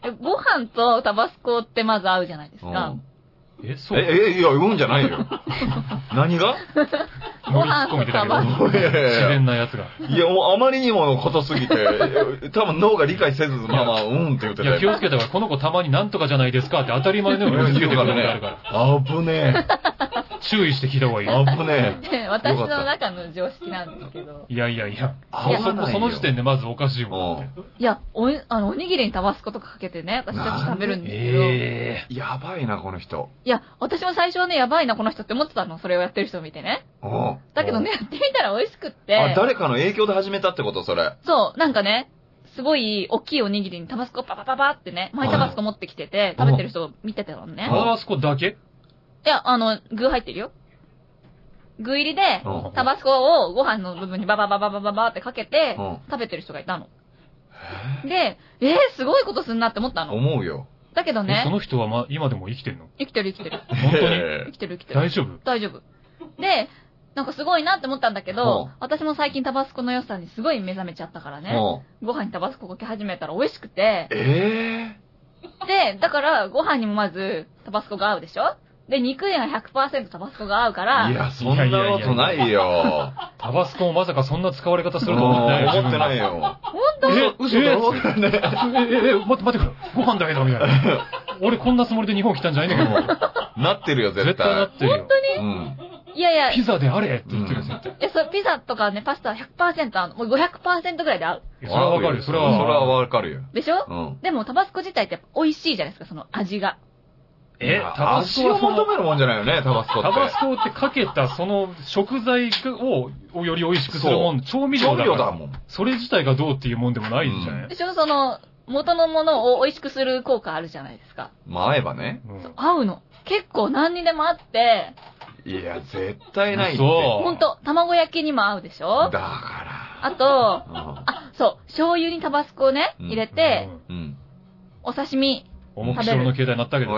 えご飯とタバスコってまず合うじゃないですか。うんえ、そう？え、え、いや、うんじゃないよ。*laughs* 何が？*laughs* ご飯とタバ。いやいやいや自然なやつが。いや、もうあまりにもことすぎて、*laughs* 多分脳が理解せず、まあまあ、うんって言ってたよ。いや、気をつけたから、この子たまになんとかじゃないですかって当たり前のように押し付けてくるから。あぶね注意して聞いた方がいいえ。。あぶねで私の中の常識なんですけど。いやいやいや。そこ、その時点でまずおかしいもん。いや、おい、あの、おにぎりにタバスコとかかけてね、私たち食べるんですけど。ええ。やばいな、この人。いや、私も最初はね、やばいな、この人って思ってたの。それをやってる人を見てね。うんだけどね、やってみたら美味しくって。あ、誰かの影響で始めたってこと？それ。そう、なんかね、すごい大きいおにぎりにタバスコパパパパってね、マイタバスコ持ってきてて、食べてる人を見てたのねー。。タバスコだけ？いや、あの、具入ってるよ。具入りで、うんタバスコをご飯の部分にバババババババってかけてうん、食べてる人がいたの。で、えー、すごいことすんなって思ったの。思うよ。だけどね。えそ、の人はま、今でも生きてんの？生きてる生きてる。本当に？え生きてる生きてる。大丈夫？大丈夫。で、なんかすごいなって思ったんだけうどん、私も最近タバスコの良さにすごい目覚めちゃったからね。う。んご飯にタバスコかけ始めたら美味しくて、え。で、だからご飯にもまずタバスコが合うでしょ？で、肉には100%タバスコが合うから、えいや、そんなことないよ。タバスコもまさかそんな使われ方すうんると思ってないよ。思ってないよ。本当？え、嘘だろ？ええ、え、え、待って待ってくれ。ご飯だけど、みたいな。俺こんなつもりで日本来たんじゃないんだけど。なってるよ、絶絶対なっ対。てるよ。うん。いやいや、いピザであれって言ってるよ、絶対。や、そう、ピザとかね、パスタは100%合うの？もう500%ぐらいで合う。いやそれはわかるよ。それは。それはわかるよ。でしょ？うん。でもタバスコ自体ってやっぱ美味しいじゃないですか、その味が。えまあタバスコ味を求めるもんじゃないよね、タバスコって。タバスコってかけたその食材ををより美味しくするもん、調味料調味だから。料だもん。それ自体がどうっていうもんでもないじゃない、でしょその、元のものを美味しくする効果あるじゃないですか。まあ、合えばね。うん合うの。結構何にでもあって、いや、絶対ないって。そうほんと、卵焼きにも合うでしょだかあと、ら。あ、そう、醤油にタバスコをね、うん入れて、うん。うん。お刺身。重くしろの携帯になったけど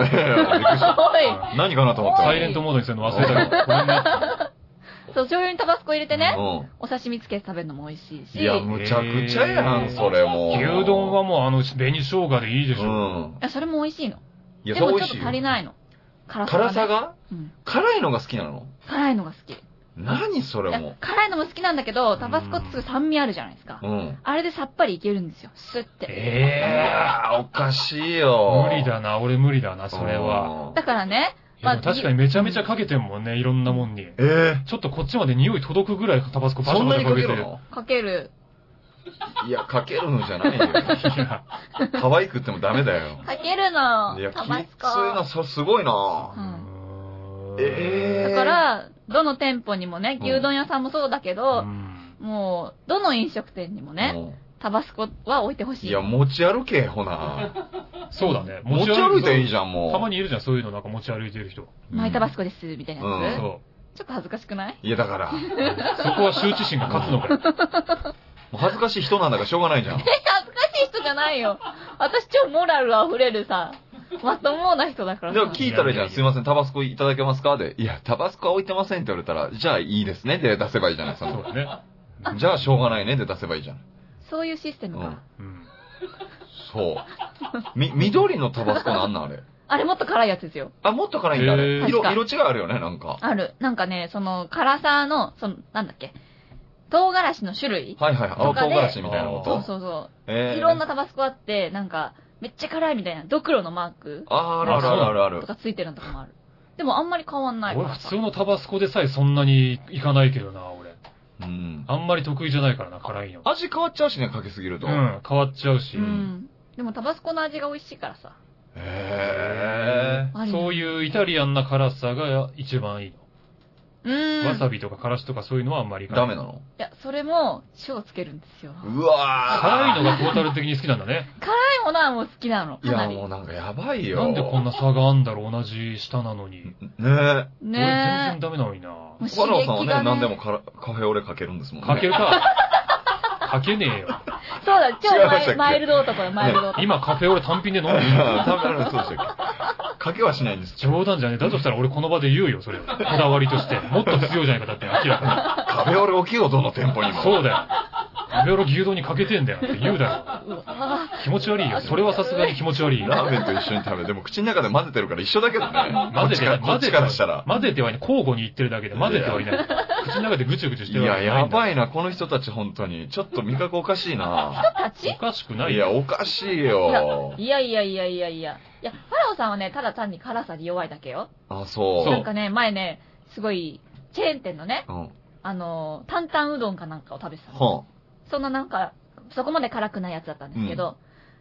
何かなと思ったサイレントモードにするの忘れたけど、ごめんね。そう、醤油にタバスコ入れてね、うお刺身つけて食べるのも美味しいし。ん。いや、むちゃくちゃやん、それもう。牛丼はもうあの、紅生姜でいいでしょ。うん。いやそれも美味しいの？いや、でもちょっと。足りないの。辛さが。辛いのが好きなの？辛いのが好き。何そいやれも。辛いのも好きなんだけど、タバスコって酸味あるじゃないですか。うん。あれでさっぱりいけるんですよ。スッて。いえやー、おかしいえよ。無理だな、俺無理だな、それは。うん。だからね、いやでも確かにめちゃめちゃかけてんもんね、いろんなもんに。えちょっとこっちまで匂い届くぐらいタバスコー、パシャパシャかけてる。かけるの？かける。いや、かけるのじゃないよ。いや、可愛くってもダメだよ。かけるの。いや、きタバスついな、コ。それすごいなうんええだから、どの店舗にもね、うん牛丼屋さんもそうだけうど、んもう、どの飲食店にもね、うんタバスコは置いてほしい。いや、持ち歩け、ほな。*laughs* そうだね。持ち歩いていいゃじゃん、もう。たまにいるじゃん、そういうのなんか持ち歩いてる人。うんマイタバスコです、みたいなやつ。うんそちょっと恥ずかしくない？いや、だから、もう。そこは羞恥心が勝つのかよ。*laughs* う恥ずかしい人なんだからしょうがないじゃん。*laughs* え、恥ずかしい人じゃないよ。私超モラル溢れるさ、まともな人だからさ。でも聞いたらいいじゃん。すいません、タバスコいただけますか？で。いや、タバスコは置いてませんって言われたら、じゃあいいですねで出せばいいじゃない、その。そうだね。*laughs* じゃあしょうがないねで出せばいいじゃん。そういうシステムか。うんうん。そう。み、緑のタバスコなんなんあれ？あれもっと辛いやつですよ。あ、もっと辛いんだ、あれ。色、色違いあるよね、なんか。ある。なんかね、その辛さの、その、なんだっけ、唐辛子の種類はいはいはい。青唐辛子みたいなこそうとそうそえう。いろんなタバスコあって、なんか、めっちゃ辛いみたいな、ドクロのマーク？あーあるあるあるあるあると。かついてるのとかもある。でもあんまり変わんないか俺。普通のタバスコでさえそんなにいかないけどな、俺。うん。あんまり得意じゃないからな、辛いの。味変わっちゃうしね、かけすぎると。へうん、変わっちゃうしう。ん。でもタバスコの味が美味しいからさ。え。ありそういうイタリアンな辛さが一番いいの。うーん。わさびとかからしとかそういうのはあんまりいかない。ダメなの？いや、それも、塩つけるんですよ。うわ辛いのがトータル的に好きなんだね。辛いものはもう好きなの。ーいや、かなり。もうなんかやばいよ。なんでこんな差があんだろう、同じ舌なのに。ねえ。俺全ね然ダメなのにな。もうさんはね、何でもカラカフェオレかけるんですもんね。かけるか。かけねえよ。そうだ、超マイマイルド男だ、マイルド男。今カフェオレ単品で飲んでるいや多分そうでしたっけ？かけはしないんです。冗談じゃねえ。だとしたら俺この場で言うよ、それ。こだわりとして。もっと強いじゃないか、だって明らかカフェオレ置きよ、どの店舗にに。も。そうだよ。カフェオレ牛丼にかけてんだよって言うだろ。気持ち悪いよ。それはさすがに気持ち悪いよ。ラーメンと一緒に食べる。でも口の中で混ぜてるから一緒だけどね。混ぜてない。こっちからしたら。混ぜてはいない。交互に言ってるだけで混ぜてはいない。口の中でぐちゅぐちゅしいてるわや、けいんだやばいな、この人たち本当に。ちょっと味覚おかしいな。たち？おかしくないいや、よ。おかしいよ。いやいやいやいやいや。いや、ファラオさんはね、ただ単に辛さに弱いだけよ。あ、そう。なんかね、前ね、すごい、チェーン店のね、うん。あの、担々うどんかなんかを食べてたの。はそんななんか、そこまで辛くないやつだったんですけど、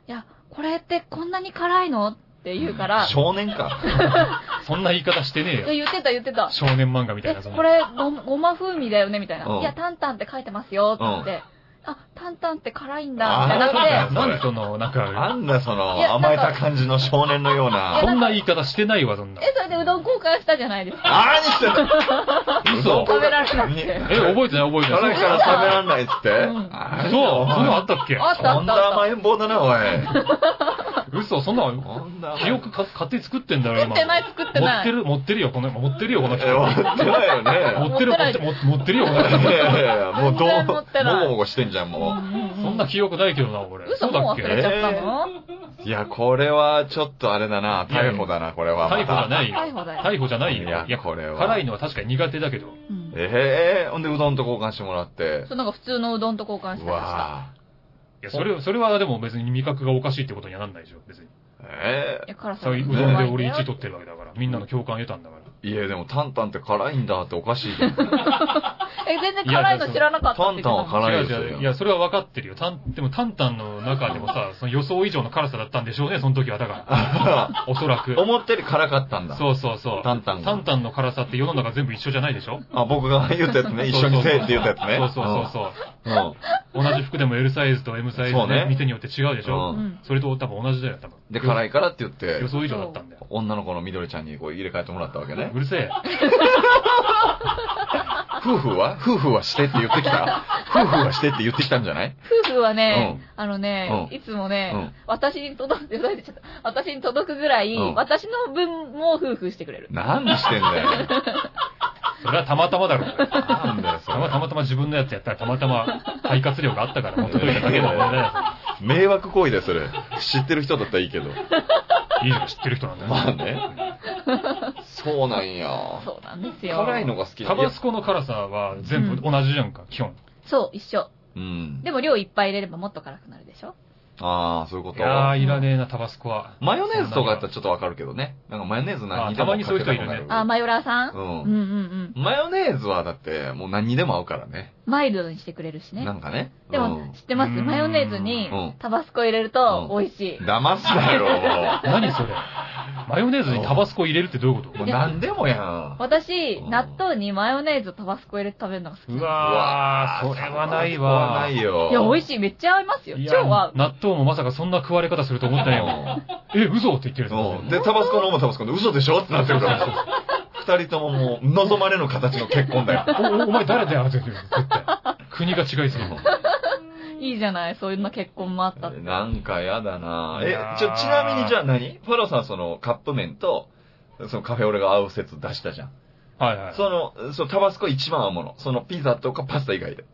いや、これってこんなに辛いの？って言うから、少年か。*laughs* そんな言い方してねえよ。いや言ってた言ってた。少年漫画みたいえ、な。これご、ごま風味だよねみたいな。うんいや、タンタンって書いてますよって言って、あ、タンタンって辛いんだ、あーみたいになって、なんでその、なんか、なんだその甘えた感じの少年のような。そんな言い方してないわ、そんな。え、それでうどん交換したじゃないですか。何して *laughs* んの嘘食べられなくて。え、覚えてない覚えてない。辛いから食べらんないっつって。そう、そんなのあったっけ？あったあとんだったあっ甘えん坊だな、おい。*laughs* 嘘、そんなのとんだ甘え記憶か勝手に作ってんだろ、た。今。作ってない作ってない。持ってる、持ってるよ、この、持ってるよ、この人。え、持ってないよね。*laughs* 持ってる、持ってる、持ってるよ、このい人。やいやいや、もうどう、全然持ってないもごもごしてんじゃん、もそんな記憶ないけどな、俺。嘘そうだっけもう忘れちゃったの、う。いや、これはちょっとあれだな、逮捕だな、これは。逮捕じゃないよ。逮捕だよ逮捕じゃないよ。いやいや、これは辛いのは確かに苦手だけど。うんええほんでうどんと交換してもらって。そう、なんか普通のうどんと交換しうてました。わいや、それ、それはでも別に味覚がおかしいってことにはなんないでしょ、別に。ぁえいや、辛さそういううどんで俺1位取ってるわけだから。みんなの共感得たんだから。えいや、でもタンタンって辛いんだっておかしいじゃん。*laughs* え、全然辛いの知らなかったタンタンは辛いですよ。いや、それは分かってるよ。たん、でも、タンタンの中でもさ、その予想以上の辛さだったんでしょうね、その時は。だから。*laughs* おそらく。思ったより辛かったんだ。そうそうそう。タンタンがタンタンの辛さって世の中全部一緒じゃないでしょ？あ、僕が言ったやつね。一緒にせえって言ったやつね。そうそうそうそう。同じ服でも L サイズと M サイズねで店によって違うでしょ？それと多分同じだよ、多分。で、辛いからって言って予、想以上だったんだよ。女の子のみどりちゃんにこう入れ替えてもらったわけねう。るせえ。夫婦は？夫婦はしてって言ってきた？夫婦はしてって言ってきたんじゃない？夫婦はね、あのね、うんいつもね、うん私に届く、私に届くぐらい、うん私の分も夫婦してくれる。何してんだよ。*laughs* それはたまたまだろ。なんだよ、それ。たまたまたま自分のやつやったらたまたま肺活量があったから、もう届いただけだもんね。迷惑行為だよ、それ。知ってる人だったらいいけど。いいじゃん、知ってる人なんだよ。まあね。*laughs* そうなんや。そうなんですよ。辛いのが好きタバスコの辛さは全部同じじゃんか、基本。そう、一緒。うん。でも量いっぱい入れればもっと辛くなるでしょ？ああ、そういうこと？いやー、いらねえな、タバスコは。マヨネーズとかやったらちょっとわかるけどね。なんかマヨネーズ何にでもあたまにそういう人いるあ、マヨラーさん？ううんん。うんうん。マヨネーズはだってもう何にでも合うからね。マイルドにしてくれるしねな。んかね。でも、知ってます？うんマヨネーズにうんタバスコ入れるとうん美味しい。うん、騙すなよ。*laughs* 何それ？マヨネーズにタバスコ入れるってどういうこもと？う何でもやん。私、うん納豆にマヨネーズタバスコ入れて食べるのが好き。うわー、それはないわ。ないよ。いや、美味しい。めっちゃ合いますよ。いや超合う。納豆もまさかそんな食われ方すると思ってないよ。*laughs* え、嘘って言ってるうん。で、タバスコのもタバスコで嘘でしょ？ってなってるから。*laughs* 二人とももう、望まれぬ形の結婚だよ。おおお前誰だよ、絶対。国が違いすぎる。*laughs* いいじゃない。そういうの結婚もあったって。なんかやだないやーえ、ちょ、ちなみにじゃあ何？ファローさんそのカップ麺と、そのカフェオレが合う説出したじゃん。はいはい。その、そのタバスコ一番合うもの。そのピザとかパスタ以外で。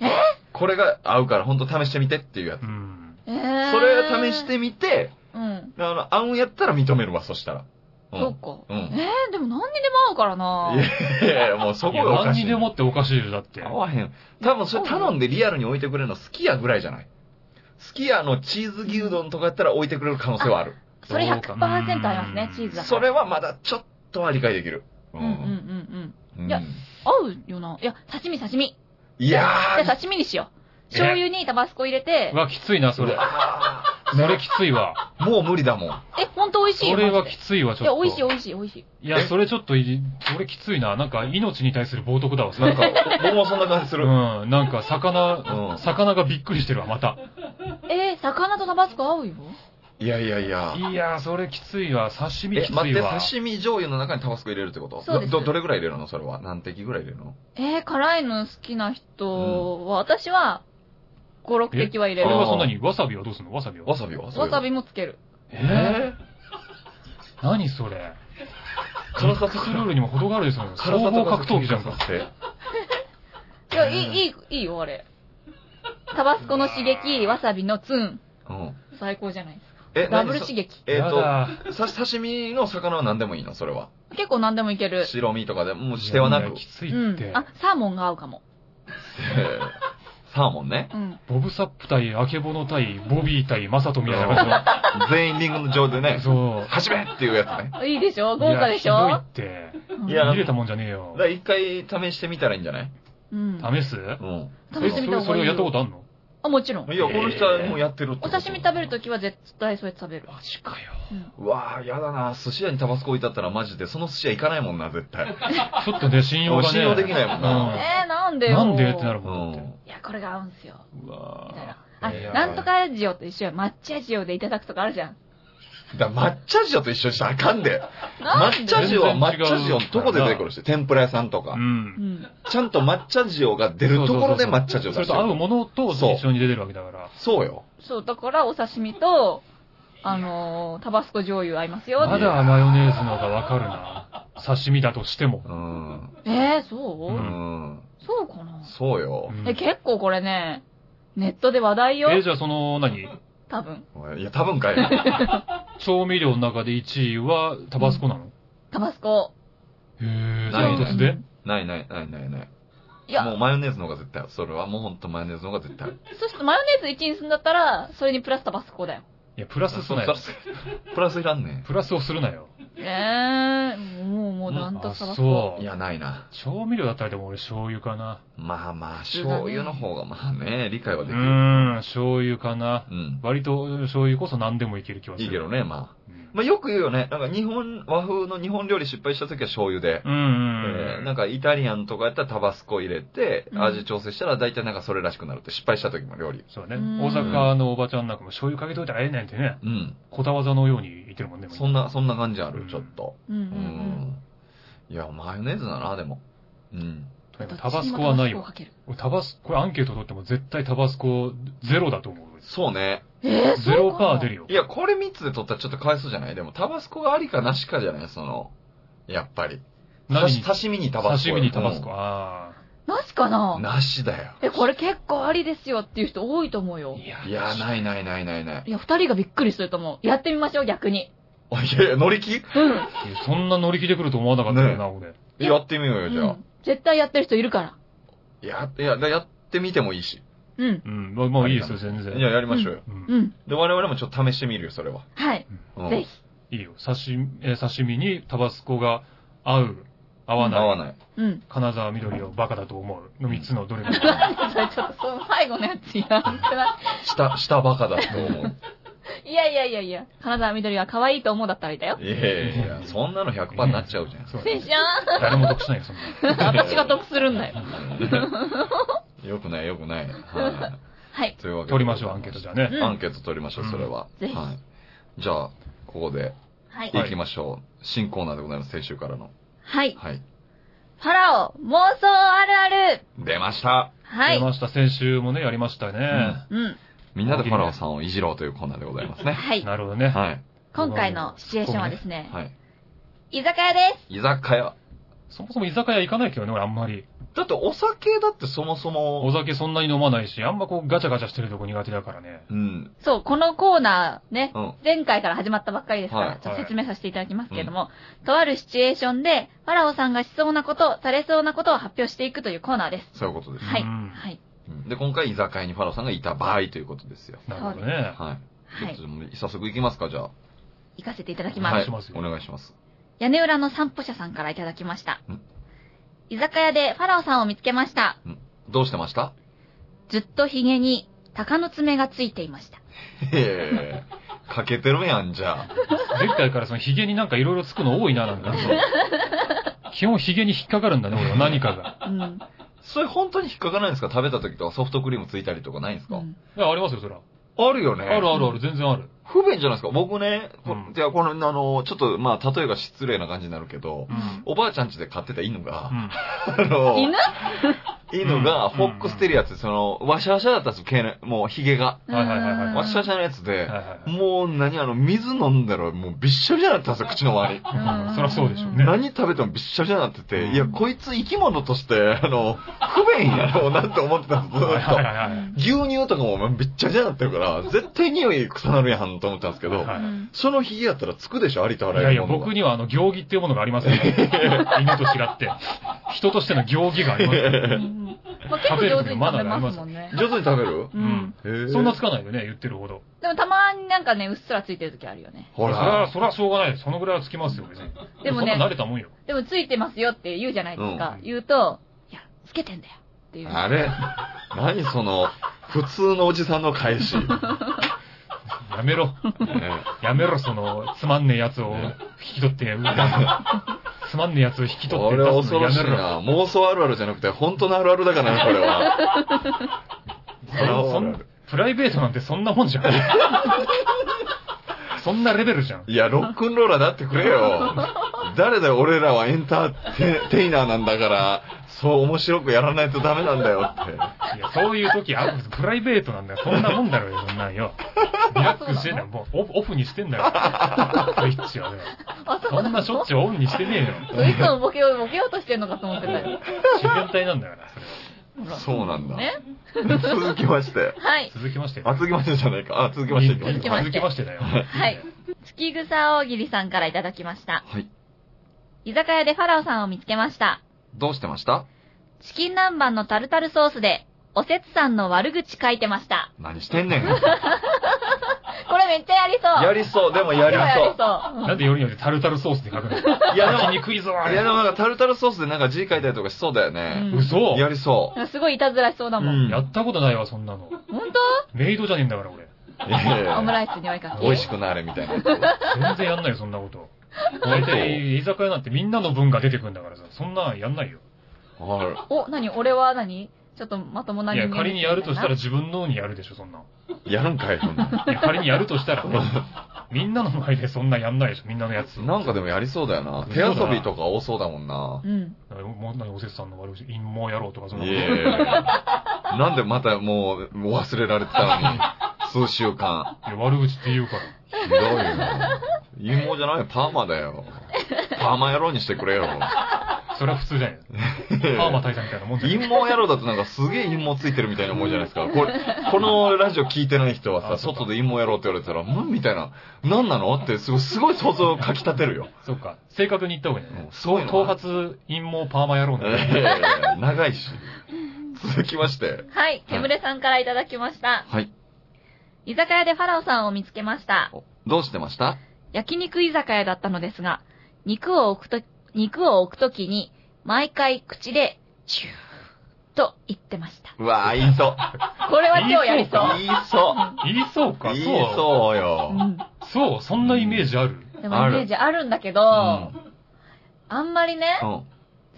え？これが合うから本当試してみてっていうやつ。うん。えー、それ試してみて、うん。あの、合うんやったら認めるわ、そしたら。うんそうか。うんえー、でも何にでも合うからないやいやいや、もうそこがおかしい。何にでもっておかしいよ、だって。合わへん。多分それ頼んでリアルに置いてくれるの好きやぐらいじゃない？好きやのチーズ牛丼とかやったら置いてくれる可能性はある。それそうか100%ありますね、チーズだから。それはまだちょっとは理解できる。ううんうんうんうん。うんいや合うよな。いや、刺身刺身。いやじゃあー、刺身にしよう。醤油にタバスコ入れてう、わ、きついな、それ。あそれきついわ。ーもう無理だもん。え、ほんと美味しい？よ。それはマジきついわ、ちでいや、ょっと。美味しい美味しい美味しい。いや、それちょっといい、それきついな。なんか、命に対する冒涜だわ、それなんか、僕もそんな感じする。うん、なんか、魚、うん魚がびっくりしてるわ、また。えー、魚とタバスコ合うよ？いやいやいや。いやー、それきついわ。刺身えき、つ待って、いわ。刺身醤油の中にタバスコ入れるってこと？そうですど、どれぐらい入れるの？それは。何滴ぐらい入れるの？えー、辛いの好きな人は、私は、5、6滴は入れる。それわはそんなに、わさびはどうすんの？わさびは？わさびは？それはさびもつける。えー、*laughs* 何それ？辛さとルールにも程があるですよ。総辛さと格闘技じゃんか。っ *laughs* ていや、いい、いい、いいよ、あれ。タバスコの刺激、わさびのツン。うん。最高じゃないですえ、か。ダブル何刺激。えっ、と、さ、刺身の魚は何でもいいの？それは。結構何でもいける。白身とかでもうしてはないくや。きつういって。ん。あ、サーモンが合うかも。えーサーモンね。うん。ボブサップ対アケボノ対ボビー対マサトみたいな感全員リングの上でね。そう。始めっていうやつね。いいでしょ？豪華でしいやひどいょって。うんいや見れたもんじゃねえよだか。ら一回試してみたらいいんじゃない？うん。試す？うん。試してみた。えそれそれをやったことあんの？あ、もちろん。いや、この人はもうやってるっておこと。刺身食べるときは絶対それ食べる。マジかよ。うん。うわぁ、やだな寿司屋にタバスコ置いてあったらマジで、その寿司屋行かないもんな、絶対。ちょっとね、信用がね。信用できないもんなえー、なんでうん。よ。なんでってなるうもんだっん。これが合うんすよ。て。うわみたいな。ぁあいや、なんとか塩と一緒よ。抹茶塩でいただくとかあるじゃん。だから抹茶塩と一緒にしたらあかんで。抹茶塩は抹茶塩どこで出てくるし、天ぷら屋さんとかう。。うんん。ちゃんと抹茶塩が出るところで抹茶塩それ出してる。と合うものとそう一緒に出てるわけだから。そうよ。そう、だからお刺身と、あのー、タバスコ醤油合いますよ。まだマヨネーズの方がわかるな。刺身だとしても。うん。えー、そう、うん。そうかな？そうよ。うんえ、結構これね、ネットで話題よ。え、じゃあその、何？多分。いや、多分かい。*laughs* 調味料の中で1位はタバスコなの、タバスコ。へぇー、ないダントツで？うんないないないないない。いや、もうマヨネーズの方が絶対ある。それはもうほんとマヨネーズの方が絶対ある。そしてマヨネーズ1にするんだったら、それにプラスタバスコだよ。いや、プラスすなよ。*laughs* プラスいらんねプラスをするなよ。えー、もう、もう、なんとあタバスそコ。ういや、ないな。調味料だったらでも俺醤油かな。まあまあ、醤油の方がまあね、理解はうできる。ーん、醤油かな。うん。割と醤油こそ何でもいける気はする。いいけどね、まあ。うん。まあよく言うよね。なんか日本、和風の日本料理失敗した時は醤油で。うんうん。えーなんかイタリアンとかやったらタバスコ入れて、うん味調整したら大体なんかそれらしくなるって失敗した時も料理。そうね。うん大阪のおばちゃんなんかも醤油かけといたらええねんってね。うん。ことわざのように言ってるもんね。そんな、そんな感じある、うんちょっと。うん。いや、マヨネーズだな、でも。うん。タバスコはないわどっちにもタバスコこれアンケート取っても絶対タバスコゼロだと思う。そうね。えー、ゼロパーで出るよい。や、これ3つで取ったらちょっとかわいそうじゃない？でも、タバスコがありかなしかじゃない？その、やっぱり。刺身にタバスコ。刺身にタバスコ。うあなしかな？なしだよ。え、これ結構ありですよっていう人多いと思うよあ。。いやいや、ないないないないない。いや、二人がびっくりすると思う。やってみましょう、逆に。あいやいや、乗り気？うん。そんな乗り気で来ると思わなかったよな、俺。やってみようよ、じゃあうん。絶対やってる人いるから。や、いや、やってみてもいいし。うん。うん。もうもういいですよ、全然。いや、やりましょうよ。うんうん。で、我々もちょっと試してみるよ、それは。はい。うんぜひ。いいよ。刺身、えー刺身にタバスコが合う、合わない。合わない。うん。金沢緑をバカだと思うの3つのどれか。*laughs* それちょっとその最後のやついらんくな下、下バカだと思う。いいやいやいやいや、金沢緑は可愛いと思うだったらいいだよ。いやいやいや、そんなの100%になっちゃうじゃん。そうせんしゃ誰も得しないよ、そんな。ん。私が得するんだよ。*laughs* よくない、よくない。ははいい。。というわけで。取りましょう、アンケートじゃあね。うんアンケート取りましょう、それは。ぜひはい。じゃあ、ここではい。行きましょう。新コーナーでございます、先週からの。はい。はい。ファラオ、妄想あるある。出ましたはい。出ました。先週もね、やりましたね。うん。みんなでファラオさんをいじろうというコーナーでございますね。はい。なるほどね。はい。今回のシチュエーションはですね、はい。居酒屋です。居酒屋。そもそも居酒屋行かないけどね、俺あんまり。だってお酒だってそもそおも、酒そんなに飲まないし、あんまこうガチャガチャしてるとこ苦手だからね。うん。そう、このコーナーね、うん。前回から始まったばっかりですから、はいちょっと説明させていただきますけれども、とあるシチュエーションで、ファラオさんがしそうなこと、されそうなことを発表していくというコーナーです。そういうことです。はい。うんはい。うんで、今回居酒屋にファラオさんがいた場合ということですよ。なるほどね。はい。はいちょっともう早速行きますか、じゃあ。行かせていただきます。はい。しますよお願いします。屋根裏の散歩者さんからいただきましたん。居酒屋でファラオさんを見つけました。どうしてました？ずっとヒゲに鷹の爪がついていました。へえ、かけてるやん、じゃあ。前回からそのヒゲになんかいろいろつくの多いな、なんか。*laughs* 基本ヒゲに引っかかるんだね、俺は何かが。うん。それ本当に引っかかないんですか？食べた時とかソフトクリームついたりとかないんですか、うんいや、ありますよ、そら。あるよね。あるあるある、全然ある。不便じゃないですか僕ね、こうんいや、この、あの、ちょっと、まあ、例えが失礼な感じになるけど、うんおばあちゃん家で飼ってた犬がう、ん。*laughs* あの、犬？犬がフォックステリアって、その、ワシャワシャだったんですよ、毛のもう、髭が。ワシャワシャのやつで、はいはいはい。もう、何、あの、水飲んだら、もう、びっしょびしょになったんですよ、口の周り。うんそりゃそうでしょうね何食べてもびっしょびしょになってて、うんいや、こいつ生き物として、あの、不便やろうなって思ってたんです、ずはいっと。はいはいはい。牛乳とかもびっちゃびちゃになってるから、絶対匂い臭なるやんと思ったんですけど、はいうんそのヒゲやったらつくでしょ、ありとあいやいや、らゆるものが。僕にはあの、行儀っていうものがありませんよ。*laughs* 犬と違って。人としての行儀がありますよ。うんまあ、結構上手に食べますもんね。上手に食べる？ううんそんなつかないよね、言ってるほど。でもたまになんかね、うっすらついてる時あるよね。ほそれは、ら。それはしょうがない。そのぐらいはつきますよ、別に。でもね慣れたもんよ。でもついてますよって言うじゃないですか。うん言うと、いや、つけてんだよっていう。あれ？何その、普通のおじさんの返し。*laughs* やめろ。ねやめろ、その、つまんねえやつを引き取って、出 *laughs* すつまんねえやつを引き取って出すの恐ろしいやめろ。な。妄想あるあるじゃなくて、本当のあるあるだからね、これは。そそんプライベートなんてそんなもんじゃん。*laughs* そんなレベルじゃん。いや、ロックンローラーだってくれよ。*laughs* 誰だよ、俺らはエンターテテイナーなんだから、そう面白くやらないとダメなんだよって。いや、そういう時ある。プライベートなんだよ。そんなもんだろよ、そんなんよ。リラックスしてんだよ。もうオフオフにしてんだよ。スイッチはね。あ、そんなしょっちゅうオンにしてねえよ。そいつもボケよう、ボケようとしてんのかと思ってたよ。自然体なんだから、それは。そうなんだね。続きまして。はい。続きまして。あ、続きましてじゃないか。あ、続きまして続きまして続きましてだよ。はい。月草大喜利さんからいただきました。はい。居酒屋でファラオさんを見つけました。どうしてました？チキン南蛮のタルタルソースで、おせつさんの悪口書いてました。何してんねん。*laughs* これめっちゃやりそう。やりそう。でもやりやりそう。そう。なんでよりによってタルタルソースで書くの？いや、でもにくいぞ、あいや、でれ。もなんかタルタルソースでなんか字書いたりとかしそうだよね。うん嘘やりそなんかすごいいたずらしそうだもん。うんやったことないわ、そんなの。本メイドじゃねえんだから、俺。う。いやいや当オムライスにおいかけ。美味しくなれみたいなやつ。全然やんないよ、そんなこと。大体、居酒屋なんてみんなの分が出てくんだからさ、そんなんやんないよ。あらお、なに俺は何？ちょっとまともない人や、間仮にやるとしたらみ自分のにやるでしょ、そんなん。やるんかい、そんなんいや、仮にやるとしたらね、*laughs* みんなの前でそんなやんないでしょ、みんなのやつ。なんかでもやりそうだよな。手遊びとか多そうだもんなたいな。うん。もう何おせつさんの悪口、陰謀野郎とかそんななんでまたもう忘れられてたのに、*laughs* 数週間。いや、悪口って言うから。ひどいよ。陰謀じゃないよ、パーマだよ。パーマ野郎にしてくれよ。それは普通じゃない。パーマ大佐みたいなもんじゃない。陰謀野郎だとなんかすげえ陰謀ついてるみたいな思うじゃないですか。これ、このラジオ聞いてない人はさ、外で陰謀野郎って言われたら、うん？みたいな、なんなの？ってすごい、すごい想像をかき立てるよ。そうか。正確に言った方がいいねうん。そう頭髪陰謀パーマ野郎なんだええ長いし。続きまして。はい。ケムレさんからいただきました。はい。居酒屋でファラオさんを見つけました。おどうしてました？焼肉居酒屋だったのですが、肉を置くと、肉を置くときに、毎回口で、チューと言ってました。うわぁ、言いそう。*laughs* これは超やりそう。言いそう。言いそうか、言いそう。そうよ。うんそう、そんなイメージある？でもイメージあるんだけど、うんあんまりね、うん。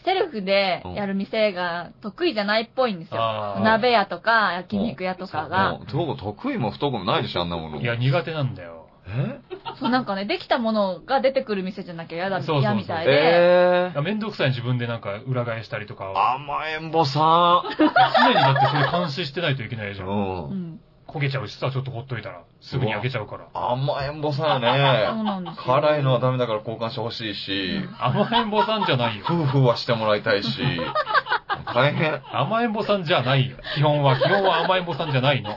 セルフでやる店が得意じゃないっぽいんですよ。鍋屋とか焼肉屋とかが。もう得意も不得意もないでしょ、あんなもの。いや、苦手なんだよ。え？そうなんかね、できたものが出てくる店じゃなきゃ嫌だ、そうそうそう嫌みたいで。えー。めんどくさい自分でなんか裏返したりとかを。甘えんぼさ常にだってそれ監視してないといけないじゃ。ん。うんん。うん。焦げちゃうしさ、ちょっとほっといたら。すぐに焼けちゃうから。甘えんぼさそうね。なんですよ。辛いのはダメだから交換してほしいし、甘えんぼさんじゃないよ。夫婦はしてもらいたいし、*laughs* 大変。甘えんぼさんじゃないよ。基本は、基本は甘えんぼさんじゃないの。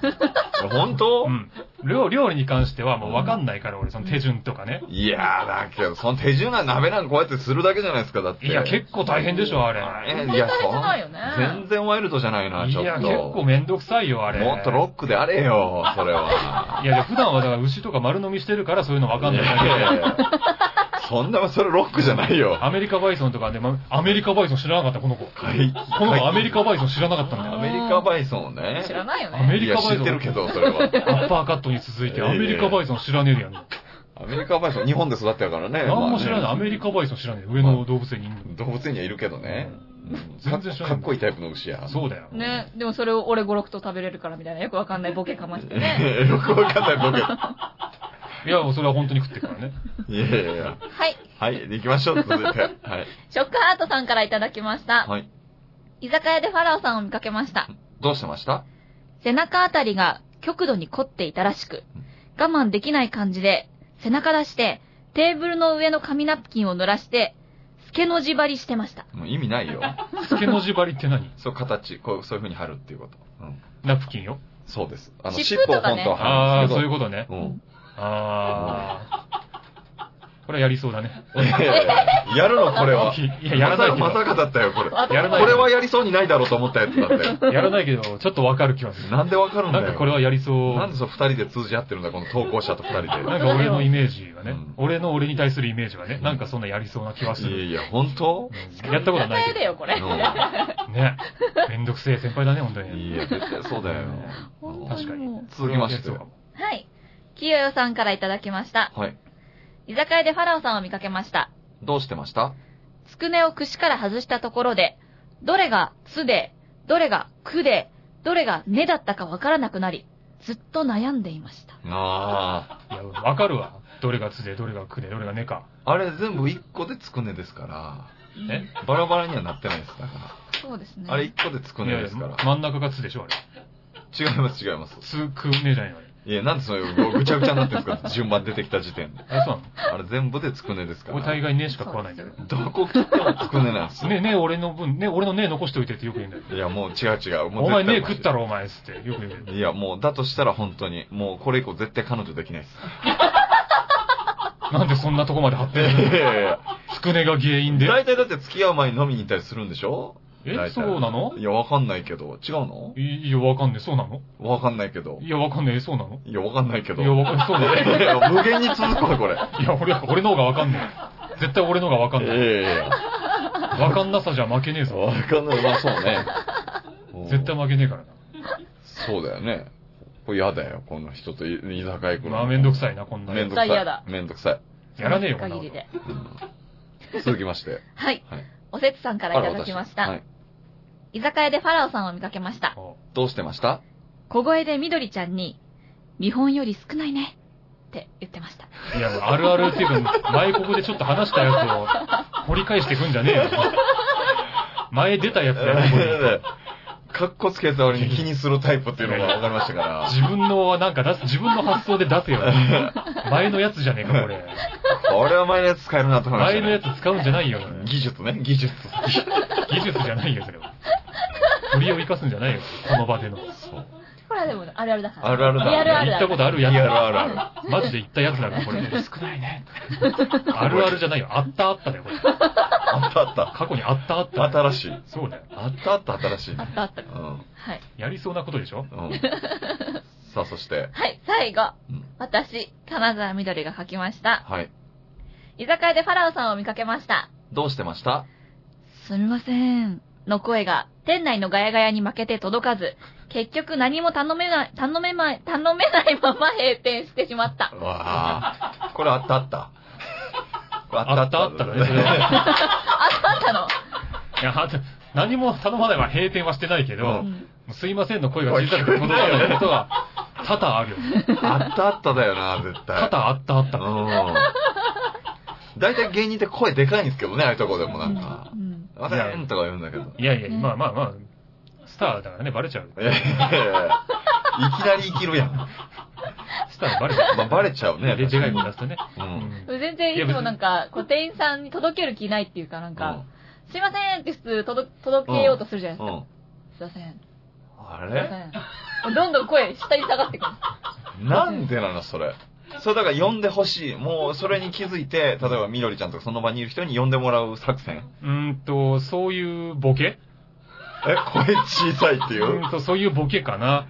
本当？うん。料料理に関してはもうわかんないから、俺、その手順とかね。いやー、だけど、その手順な鍋なんかこうやってするだけじゃないですか、だって。いや、結構大変でしょ、あれ。いよね全然ワイルドじゃないな、ちょっと。いや、結構めんどくさいよ、あれ。もっとロックであれよ、それは。いや、いや普段はだから牛とか丸飲みしてるからそういうのわかんないだけそんな、それロックじゃないよ。アメリカバイソンとかね、まアメリカバイソン知らなかった、この子。はい。この子アメリカバイソン知らなかったんだよ。アメリカバイソンね。知らないよアメね。リカバイソンいや、知ってるけど、それは。アッパーカットに続いて、アメリカバイソン知らねえやん。アメリカバイソン、日本で育ってるからね。何も知らない。まあねアメリカバイソン知らねえ。上野動物園にいるの。動物園にはいるけどね。全然知らないかっこいいタイプの牛や。そうだよ。ね、でもそれを俺5、6と食べれるからみたいなよくわかんないボケかましてね。え *laughs* よくわかんないボケ。*laughs* いや、もうそれは本当に食ってるからね。いやいやいや。はい。はい、行きましょう、続いて。はい。ショックハートさんからいただきました。はい。居酒屋でファラオさんを見かけました。どうしてました？背中あたりが極度に凝っていたらしく、我慢できない感じで、背中出して、テーブルの上の紙ナプキンを濡らして、スケの字張りしてました。もう意味ないよ。*laughs* スケの字張りって何？そう、形、こう、そういう風に貼るっていうこと。うん。ナプキンよ。そうです。あの、湿尻尾を布とかね本当は貼ああ、るんですけど。そういうことね。うん。ああ。これはやりそうだね。いやいやいややるの、これは。いや、やらないけど。まさかだったよ、これ。こやらないれはやりそうにないだろうと思ったやつだったよ。やらないけど、ちょっとわかる気はする。なんでわかるんだよ。なんかこれはやりそう。なんでそう二人で通じ合ってるんだ、この投稿者と二人で。なんか俺のイメージがね、うん俺の俺に対するイメージがね、なんかそんなやりそうな気はする。いやいや、本当？うんやったことはないだよ、これ。ね。めんどくせえ先輩だね、本当に。いや、絶対そうだよ。確かに。続きましてそうかもはい。きよよさんからいただきました。はい。居酒屋でファラオさんを見かけました。どうしてました？つくねを串から外したところで、どれがつで、どれがくで、どれがねだったかわからなくなり、ずっと悩んでいました。あいや、わかるわ。どれがつで、どれがくで、どれがねか。あ。あれ全部一個でつくねですから、え？バラバラにはなってないです。だかそうですね。ら。あれ一個でつくいやいやねですから。真ん中がつでしょ、あれ。違います、違います。つくねじゃないの。いや、なんでそういうぐちゃぐちゃになってるんですか順番出てきた時点で。あれそうなの？あれ全部でつくねですから。俺大概ねしか食わないんだよ。どこ切ってもつくねなんですよ。ね、ね、俺の分、ね、俺のね残しといてってよく言うんだよ。いや、もう違う違う。もうお前ね食ったろ、お前、つって。よく言うんだよ。いや、もう、だとしたら本当に、もうこれ以降絶対彼女できないです。なんでそんなとこまで張ってるの？つくねが原因で。大体だって付き合う前に飲みに行ったりするんでしょ？えそうなの？いや、わかんないけど。違うの？いいや、わかんねえ。そうなの？わかんないけど。いや、わかんねえ。そうなの？いや、わかんないけど。いや、わかんねえ。そうなの？*laughs* いやいや無限に続くわ、これ。いや、俺、俺の方がわかんねえ。絶対俺の方がわかんいない。やいやいや。わかんなさじゃ負けねえぞ。わかんない。まあそうね。*laughs* 絶対負けねえからな。そうだよね。これ嫌だよ、こんな人と居居酒屋行くの。まあ、めんどくさいな、こんなのめんどくさい。めんどくさい。やらねえよ、こんな続きまして。はい。はい。おせつさんからいただきました。はい。居酒屋でファラオさんを見かけました。おどうしてました？小声でみどりちゃんに、見本より少ないね。って言ってました。いや、あるあるっていうか、前ここでちょっと話したやつを掘り返してくんじゃねえよ。前出たやつだよ、ここにかっこつけた割に気にするタイプっていうのが分かりましたから。*laughs* 自分のなんか出す、自分の発想で出せよ。*laughs* 前のやつじゃねえか、これ。これは前のやつ使えるなと思いました、ね。前のやつ使うんじゃないよ。技術ね、技術。*laughs* 技術じゃないよ、それは。振りを生かすんじゃないよ、この場での。そう。これはでもあるあるだから。あるあるだリアルある言ったことあるやつリアルあるある。マジで言ったやつだから、これ。少ないね。あるあるじゃないよ。あったあっただよ、これ。あったあった。過去にあったあった。新しい。そうだよ。あったあった新しい。あったあった。うん。はい。やりそうなことでしょ？うん。さあ、そして、はい、最後うん。私、金沢みどりが書きました。はい。居酒屋でファラオさんを見かけました。どうしてました？すみません。の声が、店内のガヤガヤに負けて届かず、結局何も頼めない、頼めない、頼めないまま閉店してしまった。うわあこれあったあった。これあったあっただね、それ。いあったの？や、あと何も頼まないは閉店はしてないけど、ううんすいませんの声が小さくて届かないことは多々あるよ。あったあっただよな、絶対。多々あったあった。うん。大体芸人って声でかいんですけどね、ああいうとこでもなんかう。ん。わかんとか言うんだけど。いやいや、ねまあまあまあ、スターだからね、バレちゃう。いやいきなり生きるやん。スターバレちゃう。まあ、バレちゃうね。で、でかい声出すとね。うん。うん全然いつもなんか、こう店員さんに届ける気ないっていうか、なんか、すいませんって普通届届けようとするじゃないですか。うん。すいません。あれ？どんどん声下に下がってくる。なんでなの、それ？それだから呼んでほしい。もう、それに気づいて、例えばみどりちゃんとかその場にいる人に呼んでもらう作戦。うーんと、そういうボケ？え、声小さいっていう？うーんと、そういうボケかな。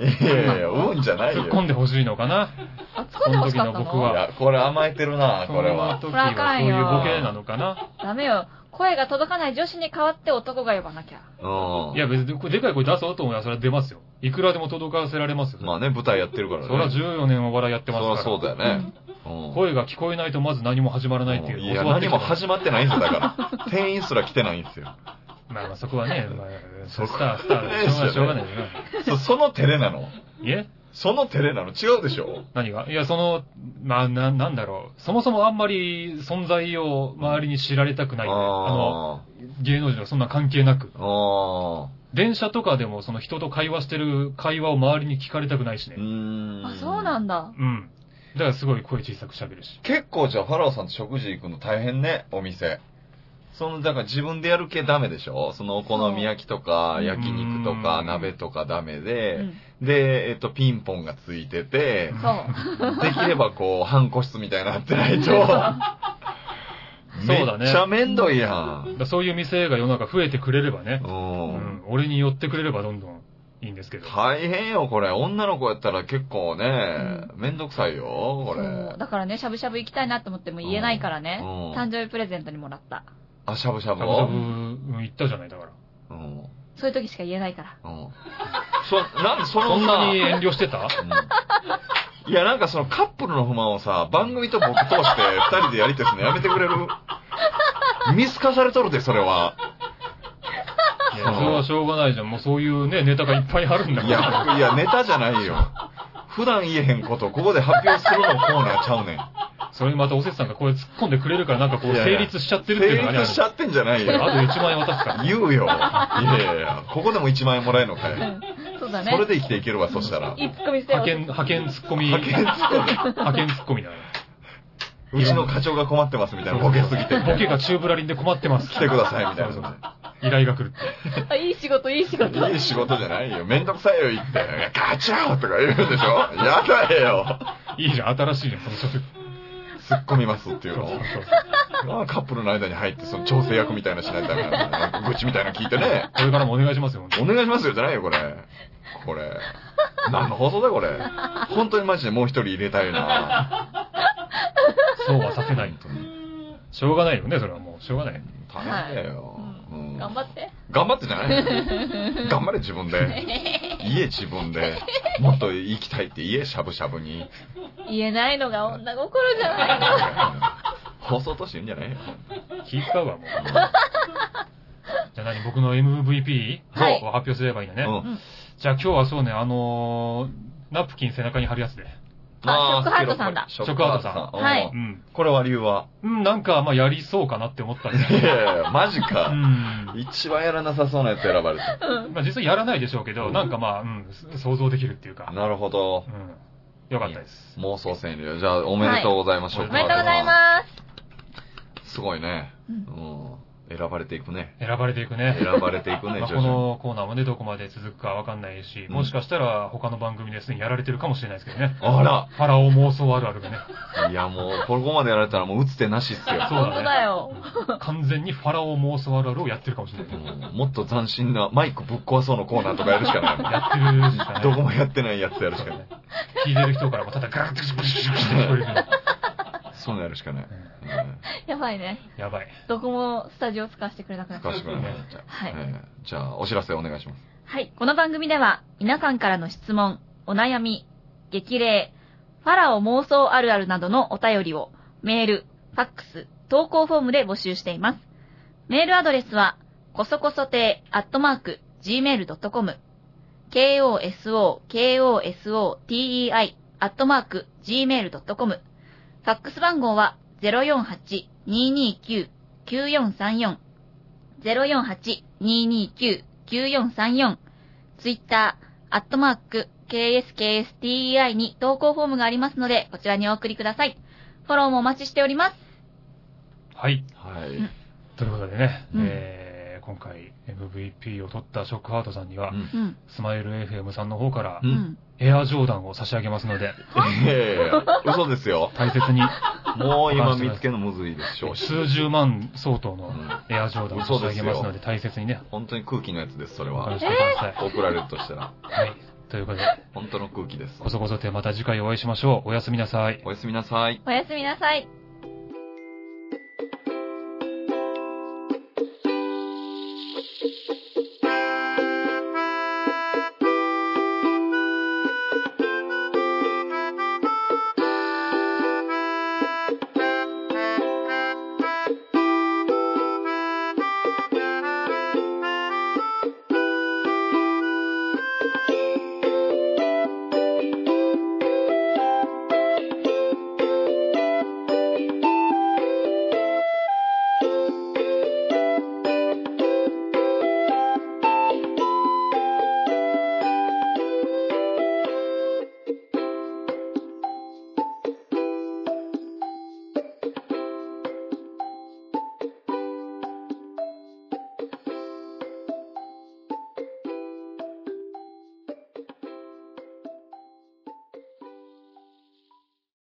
いやいやいや、うんじゃないよ。突っ込んでほしいのかな。あ、突っ込んでほしかったの？その時の僕はいや、これ甘えてるな、これは。その時はそういうボケなのかな。ダメよ。声が届かない女子に代わって男が呼ばなきゃ。うん。いや、別に、これでかい声出そうと思えばそれは出ますよ。いくらでも届かせられますよ。まあね、舞台やってるからね。それは14年お笑いやってますから。そりゃそうだよね。うん。声が聞こえないとまず何も始まらないっていう。いや、教わってきた何も始まってないんですよ、だから。*laughs* 店員すら来てないんですよ。まあまあそこはね、*laughs* まあ、そこスター、スター、しょうがない、しょうがないよな。そ *laughs* その照れなの？いえ？その照れなの？違うでしょ？何が？いや、その、まあ、な、なんだろう。そもそもあんまり存在を周りに知られたくないんで、あの、あ芸能人はそんな関係なく。ーあ電車とかでもその人と会話してる会話を周りに聞かれたくないしね。ーん。あ、そうなんだ。うん。だからすごい声小さく喋るし。結構じゃあ、ファラオさんと食事行くの大変ね、お店。その、だから自分でやる系ダメでしょ？そのお好み焼きとか、焼肉とか、うん鍋とかダメうで、ん。で、えっと、ピンポンがついてて。できればこう、半個室みたいになってないと。*laughs* そうだねめっちゃめんどいやだん。そういう店が世の中増えてくれればねう。。うんん。俺に寄ってくれればどんどんいいんですけど。大変よ、これ。女の子やったら結構ね、めんどくさいよ、これ。だからね、しゃぶしゃぶ行きたいなと思っても言えないからね。誕生日プレゼントにもらった。あ、しゃぶしゃぶを？しゃぶしゃぶ、うん行ったじゃない、だから。うん。そういう時しか言えないから。うん。*laughs* そ、なんでそのそんさなに遠慮してた？うんいや、なんかそのカップルの不満をさ、番組と僕通して二人でやりとりするのやめてくれる？見透かされとるで、それは。いや、それはしょうがないじゃん。もうそういうね、ネタがいっぱいあるんだいから。や、いや、ネタじゃないよ。普段言えへんことをここで発表するのコーナーちゃうねん。それにまたおせつさんがこれ突っ込んでくれるからなんかこう成立しちゃってるっていうのがね、成立しちゃってんじゃないよ。あと1万円渡すから。言うよ。いやいやいや、ここでも1万円もらえるのかい。そうだね。それで生きていけるわ、そしたら。いいツッコミしてよ派遣、派遣ツッコミ。派遣ツッコミ派遣ツッコミだかうちの課長が困ってますみたいなボケすぎて。ら。ボケがチューブラリンで困ってます。来てくださいみたいな依頼が来るって。あいい仕事、いい仕事。いい仕事じゃないよ。めんどくさいよ、言って。いや課長とか言うでしょ？やだよ。いいじゃん、新しいじゃん、その職。突っ込みますっていうのそうそうそうあカップルの間に入って、その調整役みたいなのしないとダメなんだなんか愚痴みたいなの聞いてね。これからもお願いしますよ、おに願いしますよ、じゃないよ、これ。これ。何の放送だ、これ。本当にマジでもう一人入れたいな。そうはさせないと。しょうがないよね、それはもう。しょうがない。大変だよ。頑張って。頑張ってじゃないよ *laughs* 頑張れ、自分で。家自分で。もっと行きたいって言え、しゃぶしゃぶに。言えないのが女心じゃないの。*laughs* 放送としていいんじゃないよ。気使うわ、もう。*laughs* じゃあ何僕の MVP はいを発表すればいいんだね。うん。じゃあ今日はそうね、あのー、ナプキン背中に貼るやつで。あショックハートさんだショックハートさん。はいうんうん。これは理由は？うん、なんか、まあ、やりそうかなって思ったんで。いやいや、マジうか。ん。一番やらなさそうなやつ選ばれた。まあ、実際やらないでしょうけど、なんかまあ、うん、想像できるっていうか。なるほどう。ん。よかったです。妄想川柳。じゃあ、おめでとうございます。はいおめでとうございます。す。すごいね。ううんん。選ばれていくね。選ばれていくね。選ばれていくね、*laughs* まあ。このコーナーもね、どこまで続くかわかんないし、うんもしかしたら他の番組ですでにやられてるかもしれないですけどね。あらファラオ妄想あるあるがね。いやもう、ここまでやられたらもう打つ手なしっすよ。そうだねだよ。完全にファラオ妄想あるあるをやってるかもしれない。うんもっと斬新なマイクぶっ壊そうのコーナーとかやるしかない。やってるしかない。どこもやってないやつやるしかない。聞いてる人からもただガラッとシュシュシュシュって聞こえる。そういうのやるしかない。*laughs* やばいね。やばい。どこもスタジオ使わせてくれなくなっちゃううん。賢くない。じゃあはいえーじゃあ、お知らせお願いします。はい。この番組では、皆さんからの質問、お悩み、激励、ファラオ妄想あるあるなどのお便りを、メール、ファックス、投稿フォームで募集しています。メールアドレスは、こそこそ亭アットマーク、gmail.com、koso, koso, tei, アットマーク、gmail.com、ファックス番号は、048-229-9434、048-229-9434ツイッター、アットマーク、KSKSTEI に投稿フォームがありますので、こちらにお送りください。フォローもお待ちしております。はい。はい。うんということでね、うんえー、今回 MVP を取ったショックハートさんには、うんうん。スマイル FM さんの方からう、うんん。エアジョーダンを差し上げますので、ええ嘘ですよ。大切に、もう今見つけるのむずいでしょうし。数十万相当のうんエアジョーダンを差し上げますので、大切にね、本当に空気のやつです、それはお借り。してください。送られるとしたら。はい。ということで、本当の空気ですこ。そこそてまた次回お会いしましょう。おやすみなさい。おやすみなさい。おやすみなさい。